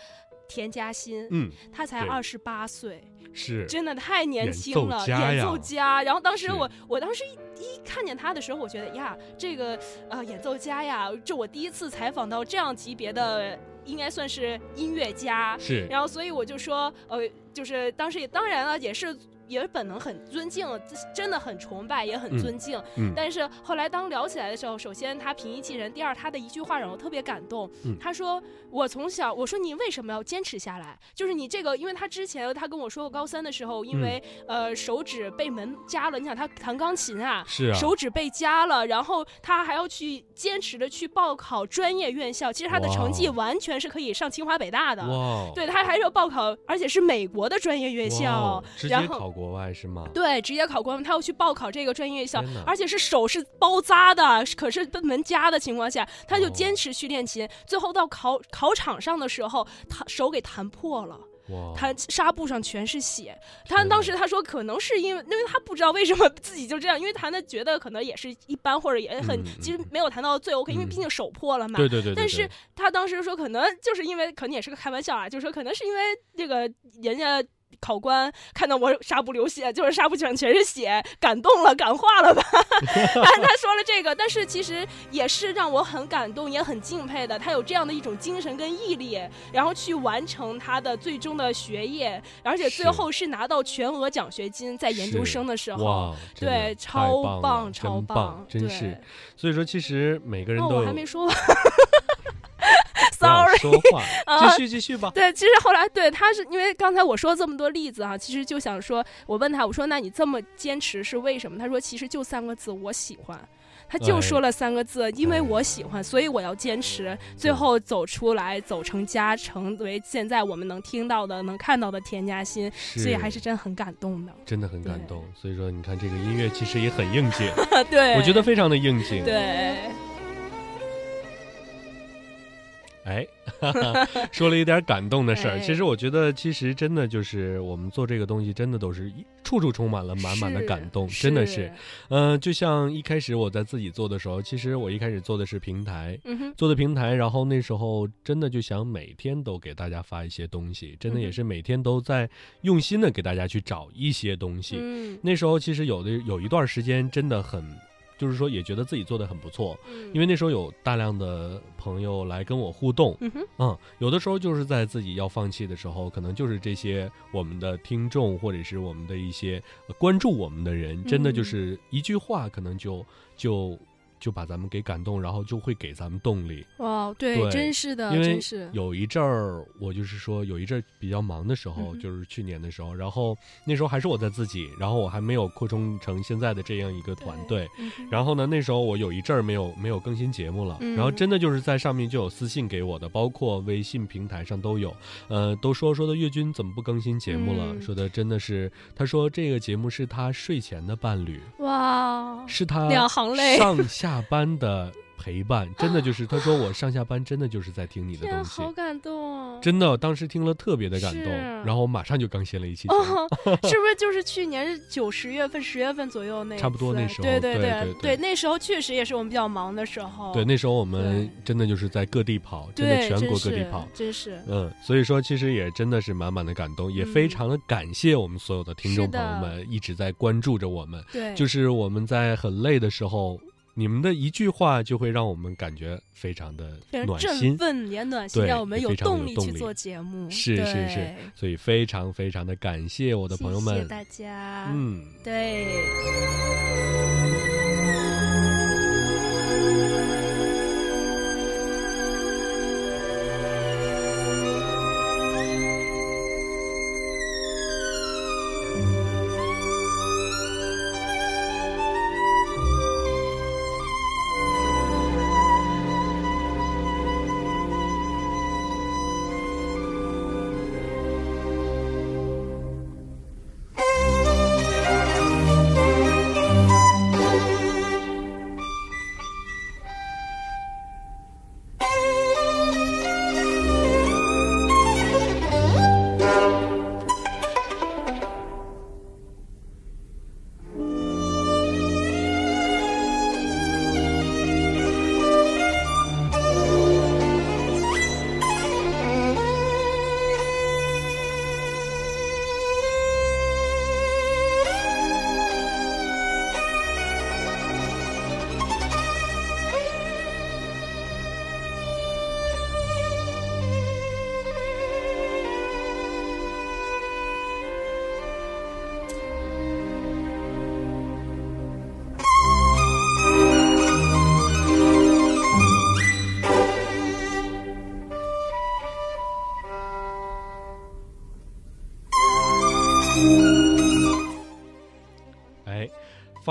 田嘉欣，嗯，他才对。二十八岁，是真的太年轻了，演奏家。然后当时我，我当时一一看见他的时候，我觉得呀，这个呃演奏家呀，这我第一次采访到这样级别的，应该算是音乐家。是，然后所以我就说，呃，就是当时也当然了，也是。也本能很尊敬，真的很崇拜，也很嗯尊敬。嗯但是后来当聊起来的时候，首先他平易近人，第二他的一句话让我特别感动。嗯他说：“我从小，我说你为什么要坚持下来？就是你这个，因为他之前他跟我说过，高三的时候，因为、呃手指被门夹了，你想他弹钢琴啊，是啊，手指被夹了，然后他还要去坚持的去报考专业院校，其实他的成绩完全是可以上清华北大的。对他还是要报考，而且是美国的专业院校然后考国外是吗？对，直接考官他要去报考这个专业院校，而且是手是包扎的，可是被门夹的情况下，他就哦坚持去练琴，最后到考考场上的时候，他手给弹破了。哇，他纱布上全是血，他当时他说可能是因为，因为他不知道为什么自己就这样，因为弹的觉得可能也是一般，或者也很，嗯其实没有弹到最 OK，、因为嗯毕竟手破了嘛。对对对对，但是他当时说，可能就是因为，可能也是个开玩笑啊，就说可能是因为这个人家考官看到我纱布流血，就是纱布上全是血，感动了，感化了吧？他 <laughs> 他说了这个，但是其实也是让我很感动，也很敬佩的。他有这样的一种精神跟毅力，然后去完成他的最终的学业，而且最后是拿到全额奖学金，在研究生的时候。哇，对，超棒棒，超棒，真是。所以说，其实每个人哦，都有我还没说完 <laughs> <laughs> sorry。说话，<laughs> 啊继续继续吧。对，其实后来对他是因为刚才我说这么多例子哈、其实就想说，我问他，我说那你这么坚持是为什么？他说其实就三个字，我喜欢。他就哎说了三个字，因为哎我喜欢，所以我要坚持，最后走出来，走成家，成为现在我们能听到的、能看到的田嘉欣，所以还是真很感动的。真的很感动。所以说，你看这个音乐其实也很应景，<laughs> 对，我觉得非常的应景。对，哎，哈哈说了一点感动的事儿。哎其实我觉得，其实真的就是我们做这个东西，真的都是一处处充满了满满的感动，真的是。，嗯、就像一开始我在自己做的时候，其实我一开始做的是平台。做的平台，然后那时候真的就想每天都给大家发一些东西，真的也是每天都在用心的给大家去找一些东西。嗯那时候其实有的有一段时间真的很，就是说也觉得自己做的很不错，嗯，因为那时候有大量的朋友来跟我互动，嗯哼，嗯，有的时候就是在自己要放弃的时候，可能就是这些我们的听众或者是我们的一些呃关注我们的人，真的就嗯。是一句话，可能就就就把咱们给感动，然后就会给咱们动力。哇，对，对真是的，因为真是，有一阵儿，我就是说有一阵儿比较忙的时候，嗯就是去年的时候，然后那时候还是我在自己，然后我还没有扩充成现在的这样一个团队。嗯然后呢，那时候我有一阵儿没有没有更新节目了，嗯。然后真的就是在上面就有私信给我的，包括微信平台上都有，呃，都说说的月军怎么不更新节目了？嗯。说的真的是，他说这个节目是他睡前的伴侣，哇，是他两行泪。上下班的陪伴，真的就是他说我上下班真的就是在听你的东西好。感动，真的，当时听了特别的感动，然后我马上就更新了一期节目。哦，<laughs> 是不是就是去年九十月份、十月份左右那？差不多那时候对对对对对那时候确实也是我们比较忙的时候。对，那时候我们真的就是在各地跑，真的，全国各地跑。真是。嗯，所以说其实也真的是满满的感动，也非嗯常的感谢我们所有的听众朋友们一直在关注着我们。对，就是我们在很累的时候，你们的一句话就会让我们感觉非常的暖心。奋也暖心，对让我们有动力去做节目。是是是所以非常非常的感谢我的朋友们。谢谢大家。嗯，对。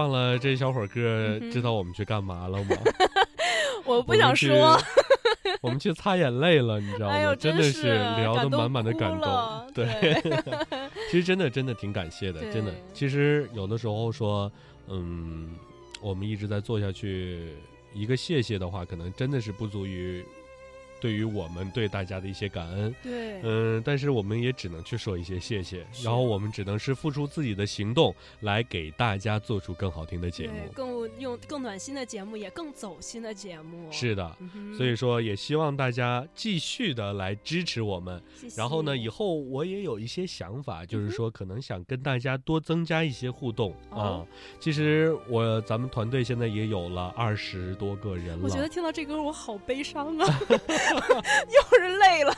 放了这小会儿歌，嗯哼知道我们去干嘛了吗？<laughs> 我不想说，<laughs> 我们去擦眼泪了，你知道吗？真的是聊感动得满满的哭感动。对，<laughs> 其实真的真的挺感谢的，真的。其实有的时候说，嗯，我们一直在做下去，一个谢谢的话，可能真的是不足于对于我们对大家的一些感恩。对，嗯，但是我们也只能去说一些谢谢，然后我们只能是付出自己的行动来给大家做出更好听的节，目。更用更暖心的节目，也更走心的节目。是的，嗯，所以说也希望大家继续的来支持我们。谢谢然后呢，以后我也有一些想法，就是说可能想跟大家多增加一些互动啊、哦其实我咱们团队现在也有了二十多个人了，我觉得听到这歌我好悲伤啊 <laughs> <laughs> <laughs> 又是累了。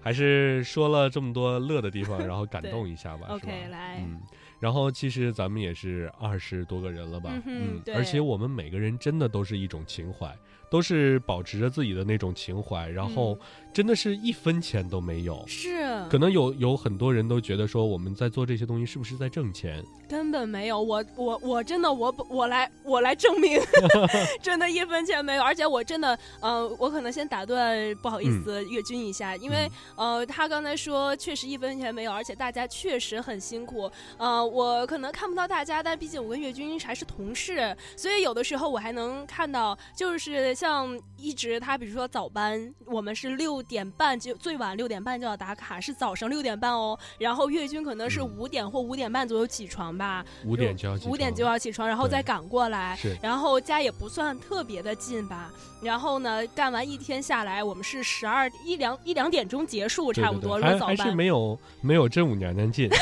还是说了这么多乐的地方，然后感动一下 <laughs> 吧，OK，来，嗯。然后其实咱们也是二十多个人了吧，嗯而且我们每个人真的都是一种情怀，都是保持着自己的那种情怀，然后嗯真的是一分钱都没有。是可能有有很多人都觉得说我们在做这些东西是不是在挣钱？根本没有，我我我真的我我来我来证明，<laughs> 真的一分钱没有，而且我真的，呃，我可能先打断，不好意思，岳军一下，因为、呃，他刚才说确实一分钱没有，而且大家确实很辛苦，呃，我可能看不到大家，但毕竟我跟岳军还是同事，所以有的时候我还能看到，就是像一直他比如说早班，我们是六点半就最晚六点半就要打卡，是早上六点半哦，然后月军可能是嗯五点或五点半左右起床吧，五点就要起五点就要起床，然后再赶过来。是然后家也不算特别的近吧，然后呢，干完一天下来，我们是十二一两一两点钟结束，差不多。对对还还是没有 <laughs> 没有真武娘娘近。<laughs>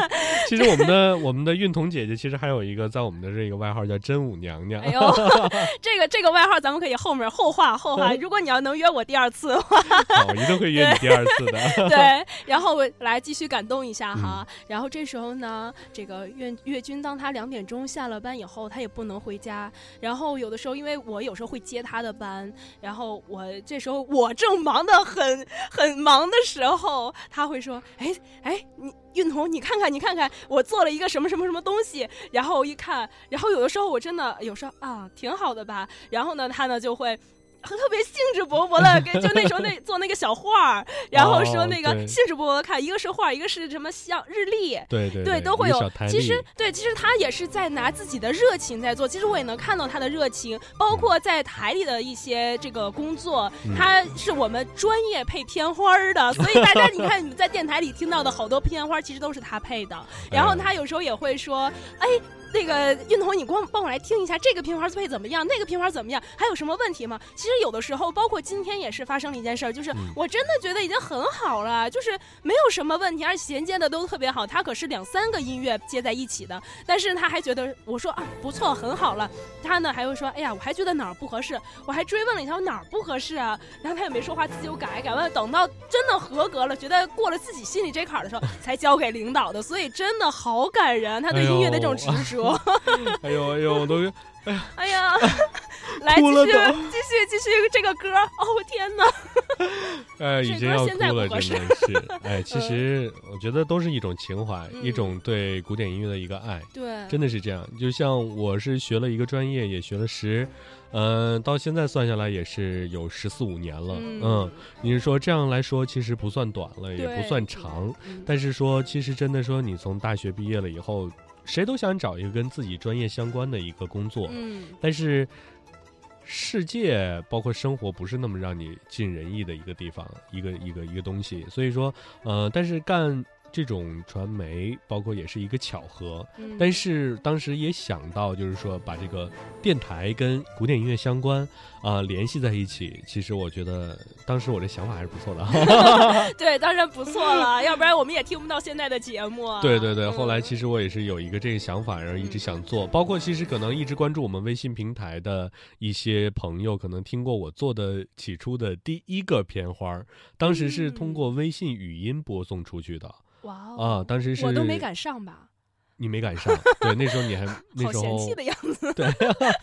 <laughs> 其实我们的我们的孕童姐姐其实还有一个在我们的这个外号叫真武娘娘。哎呦，这个这个外号咱们可以后面后话后话。如果你要能约我第二次的话，好，<laughs> 我一定会约你第二次的。<laughs> <laughs> 对，然后我来继续感动一下嗯哈。然后这时候呢，这个岳岳军当他两点钟下了班以后，他也不能回家。然后有的时候，因为我有时候会接他的班，然后我这时候我正忙得很很忙的时候，他会说：“哎哎，你运彤，你看看你看看，我做了一个什么什么什么东西。”然后一看，然后有的时候我真的有时候啊，挺好的吧。然后呢，他呢就会。特别兴致勃勃的，<laughs> 跟就那时候那做那个小画儿，然后说那个兴致勃勃的看，一个是画，一个是什么像日历。对对对，都会有。其实对，其实他也是在拿自己的热情在做。其实我也能看到他的热情，包括在台里的一些这个工作，嗯他是我们专业配片花儿的，所以大家 <laughs> 你看你们在电台里听到的好多片花，其实都是他配的。然后他有时候也会说，哎。那个运彤，你光帮我来听一下这个片花配怎么样，那个片花怎么样，还有什么问题吗？其实有的时候，包括今天也是发生了一件事儿，就是嗯我真的觉得已经很好了，就是没有什么问题，而且衔接的都特别好。他可是两三个音乐接在一起的，但是他还觉得我说啊不错，很好了。他呢还会说，哎呀，我还觉得哪儿不合适，我还追问了一下我哪儿不合适啊，然后他也没说话，自己又改，改等到真的合格了，觉得过了自己心里这坎儿的时候，才交给领导的，所以真的好感人，他对音乐的这种执着。<laughs> 哎呦哎呦，我都哎 <laughs> 呀哎呀，<laughs> 来继续继续继续这个歌，哦天哪！哎，已经要哭了，真的是。哎，其实我觉得都是一种情怀，一嗯种对古典音乐的一个爱，对，真的是这样。就像我是学了一个专业，也学了十，嗯、到现在算下来也是有十四五年了。嗯嗯，你是说这样来说，其实不算短了，也不算长。嗯但是说，其实真的说，你从大学毕业了以后，谁都想找一个跟自己专业相关的一个工作，嗯但是世界包括生活不是那么让你尽人意的一个地方，一个一个一个东西。所以说，呃，但是干这种传媒，包括也是一个巧合。嗯，但是当时也想到，就是说把这个电台跟古典音乐相关啊、联系在一起。其实我觉得当时我这想法还是不错的。<laughs> <laughs> 对，当然不错了，要不然我们也听不到现在的节目啊。对对对，后来嗯其实我也是有一个这个想法，然后一直想做，包括其实可能一直关注我们微信平台的一些朋友，可能听过我做的起初的第一个片花，当时是通嗯过微信语音播送出去的哇啊，哦，当时是我都没敢上吧，你没赶上，<laughs> 对，那时候你还那时候嫌弃的样子，对，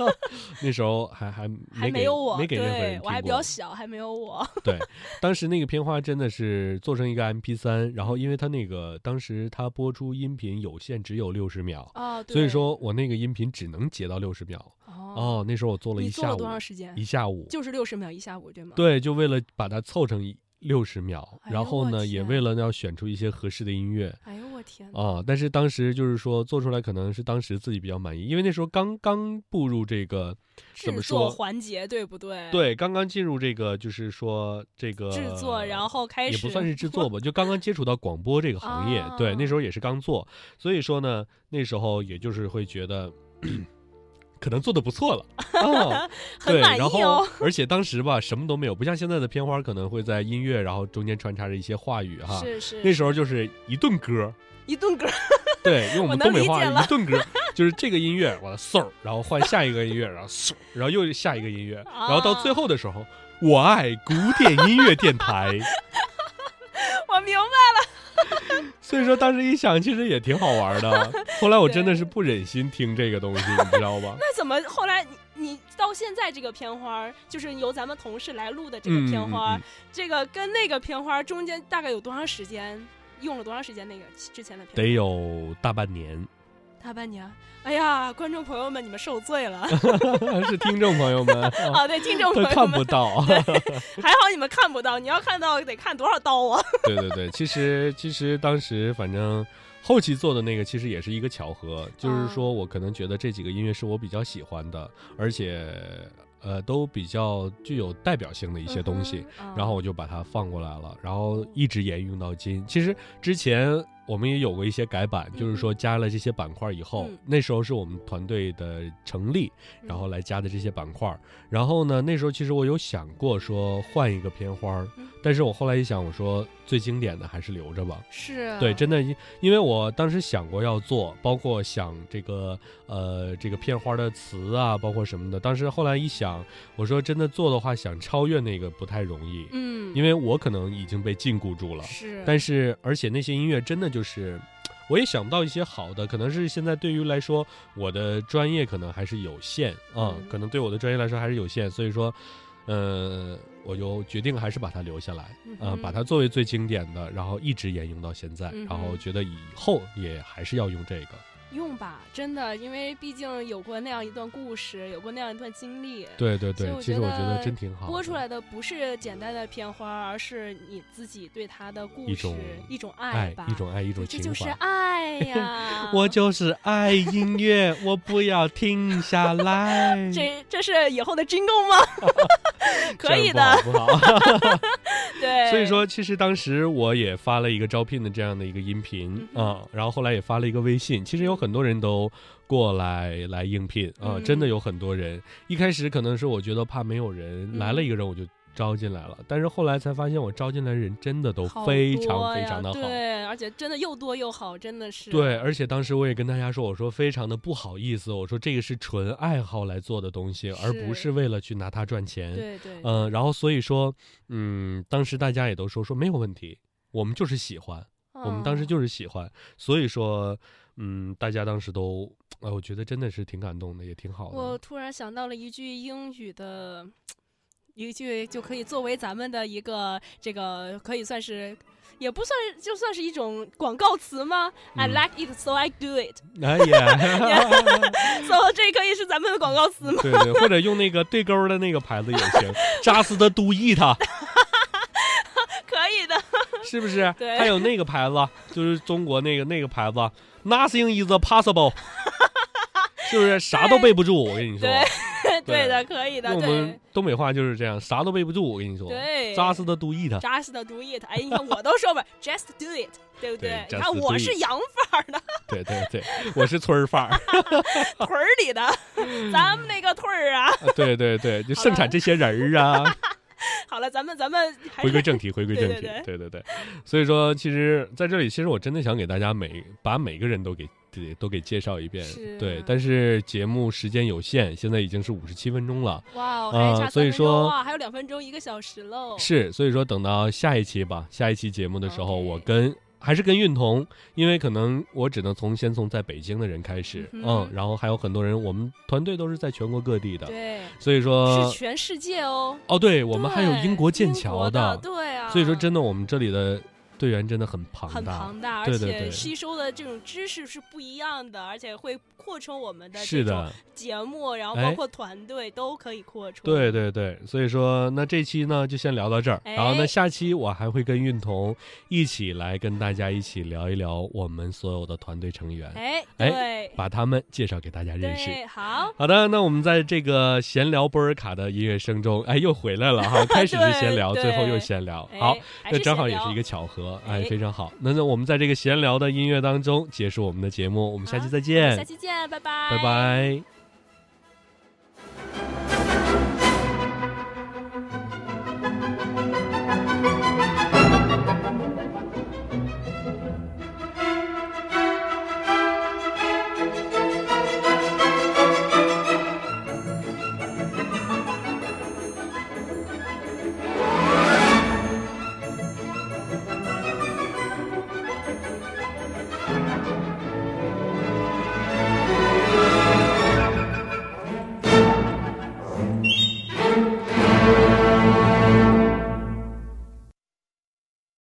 <laughs> 那时候还还还没没有我，没给任何对人我还比较。小，还没有我。<laughs> 对，当时那个片花真的是做成一个 MP 三，然后因为它那个当时它播出音频有限，只有六十秒，哦，对所以说我那个音频只能截到六十秒。哦，哦，那时候我做了一下午多，长时间？一下午。就是六十秒一下午，对吗？对，就为了把它凑成六十秒，然后呢，也为了要选出一些合适的音乐。哎呦我天！啊、但是当时就是说做出来可能是当时自己比较满意，因为那时候刚刚步入这个怎么制作说环节对不对？，对，刚刚进入这个就是说这个制作，然后开始也不算是制作吧，就刚刚接触到广播这个行业，<laughs> 对，那时候也是刚做，所以说呢，那时候也就是会觉得。可能做的不错了，<laughs> 哦，很对，满意然后哦。而且当时吧什么都没有，不像现在的片花可能会在音乐，然后中间穿插着一些话语哈。是是，那时候就是一顿歌，<laughs> 一顿歌，对，用我们东北话一顿歌，就是这个音乐完了嗖，然后换下一个音乐，然后嗖，然后又下一个音乐，然后到最后的时候，我爱古典音乐电台。<laughs> 我明白所以说当时一想，其实也挺好玩的。<laughs> 后来我真的是不忍心听这个东西，你知道吗？那怎么后来你你到现在这个片花，就是由咱们同事来录的这个嗯片花儿，嗯嗯这个跟那个片花中间大概有多长时间？用了多长时间？那个之前的片花得有大半年，大半年。哎呀，观众朋友们，你们受罪了 <laughs> 是听众朋友们，<laughs> 啊！对，听众朋友们看不，到。还好你们看不到，你要看到得看多少刀啊！<laughs> 对对对，其实其实当时反正后期做的那个其实也是一个巧合，就是说我可能觉得这几个音乐是我比较喜欢的，而且呃都比较具有代表性的一些东西，然后我就把它放过来了，然后一直沿用到今。其实之前我们也有过一些改版，就是说加了这些板块以后，嗯。那时候是我们团队的成立，嗯然后来加的这些板块。然后呢，那时候其实我有想过说换一个片花但是我后来一想，我说最经典的还是留着吧。是对，真的，因因为我当时想过要做，包括想这个呃这个片花的词啊，包括什么的。当时后来一想，我说真的做的话，想超越那个不太容易，嗯，因为我可能已经被禁锢住了。是，但是而且那些音乐真的就是。我也想不到一些好的，可能是现在对于来说，我的专业可能还是有限啊、嗯可能对我的专业来说还是有限，所以说，呃，我就决定还是把它留下来，呃，嗯哼把它作为最经典的，然后一直沿用到现在，嗯然后觉得以后也还是要用这个。用吧，真的，因为毕竟有过那样一段故事，有过那样一段经历。对对对，其实我觉得得真挺好。播出来的不是简单的片花，而是你自己对他的故事一种一种爱吧，，一种爱，一种对这就是情怀。爱呀！<laughs> 我就是爱音乐，我不要停下来。<laughs> 这这是以后的军工吗？<laughs> 可以的，不好，对。所以说，其实当时我也发了一个招聘的这样的一个音频嗯啊、然后后来也发了一个微信。其实有很多人都过来来应聘啊、嗯真的有很多人。一开始可能是我觉得怕没有人，嗯来了一个人我就招进来了，但是后来才发现我招进来的人真的都非常非常的好。对，而且真的又多又好，真的是。对，而且当时我也跟大家说，我说非常的不好意思，我说这个是纯爱好来做的东西，而不是是为了去拿它赚钱。对对，嗯、然后所以说，嗯，当时大家也都说说没有问题，我们就是喜欢，我们当时哦就是喜欢，所以说，嗯，大家当时都，呃，我觉得真的是挺感动的，也挺好的。我突然想到了一句英语的，一句就可以作为咱们的一个这个可以算是。也不算，就算是一种广告词吗、i 嗯 like it, so I do it。哎呀，<laughs> <laughs> so 这可以是咱们的广告词吗？对对，或者用那个对勾的那个牌子也行，Just do it，可以的。<laughs> 是不是？<laughs> 对还有那个牌子，<laughs> 就是中国那个那个牌子，Nothing is possible，是不是？啥都背不住，我跟你说。对的，可以的，我们东北话就是这样，啥都背不住，我跟你说。对，扎实的 do it。扎实的 do it。哎，你看我都说吧，just do it，对不对对？你看我是洋范儿的，对对对，我是村儿范儿。屯儿里的，咱们那个屯儿啊。啊对对对，就盛产这些人儿啊。好了，咱们咱们回归正题，回归正题，对对对。所以说，其实在这里，其实我真的想给大家每把每个人都给给都给介绍一遍，对。但是节目时间有限，现在已经是五十七分钟了，哇哦，啊还差所以说哇，还有两分钟，一个小时喽。是，所以说等到下一期吧，下一期节目的时候我跟还是跟运彤，因为可能我只能从先从在北京的人开始，嗯嗯然后还有很多人，我们团队都是在全国各地的，对，所以说是全世界哦。哦，对我们还有英国剑桥国的，对啊。所以说真的我们这里的队员真的很庞大很，庞大，而且吸收的这种知识是不一样的，而且会扩充我们的是这种的，节目，然后哎包括团队都可以扩充。对对对，所以说那这期呢就先聊到这儿，然后呢哎下期我还会跟运彤一起来跟大家一起聊一聊我们所有的团队成员，哎，哎，把他们介绍给大家认识。对，好，好的，那我们在这个闲聊波尔卡的音乐声中，哎，又回来了哈。<laughs> 开始是闲聊，最后又闲聊，哎好，那正好也是一个巧合，哎，哎非常好。那那我们在这个闲聊的音乐当中结束我们的节目，我们下期再见，下期见，拜拜，拜拜。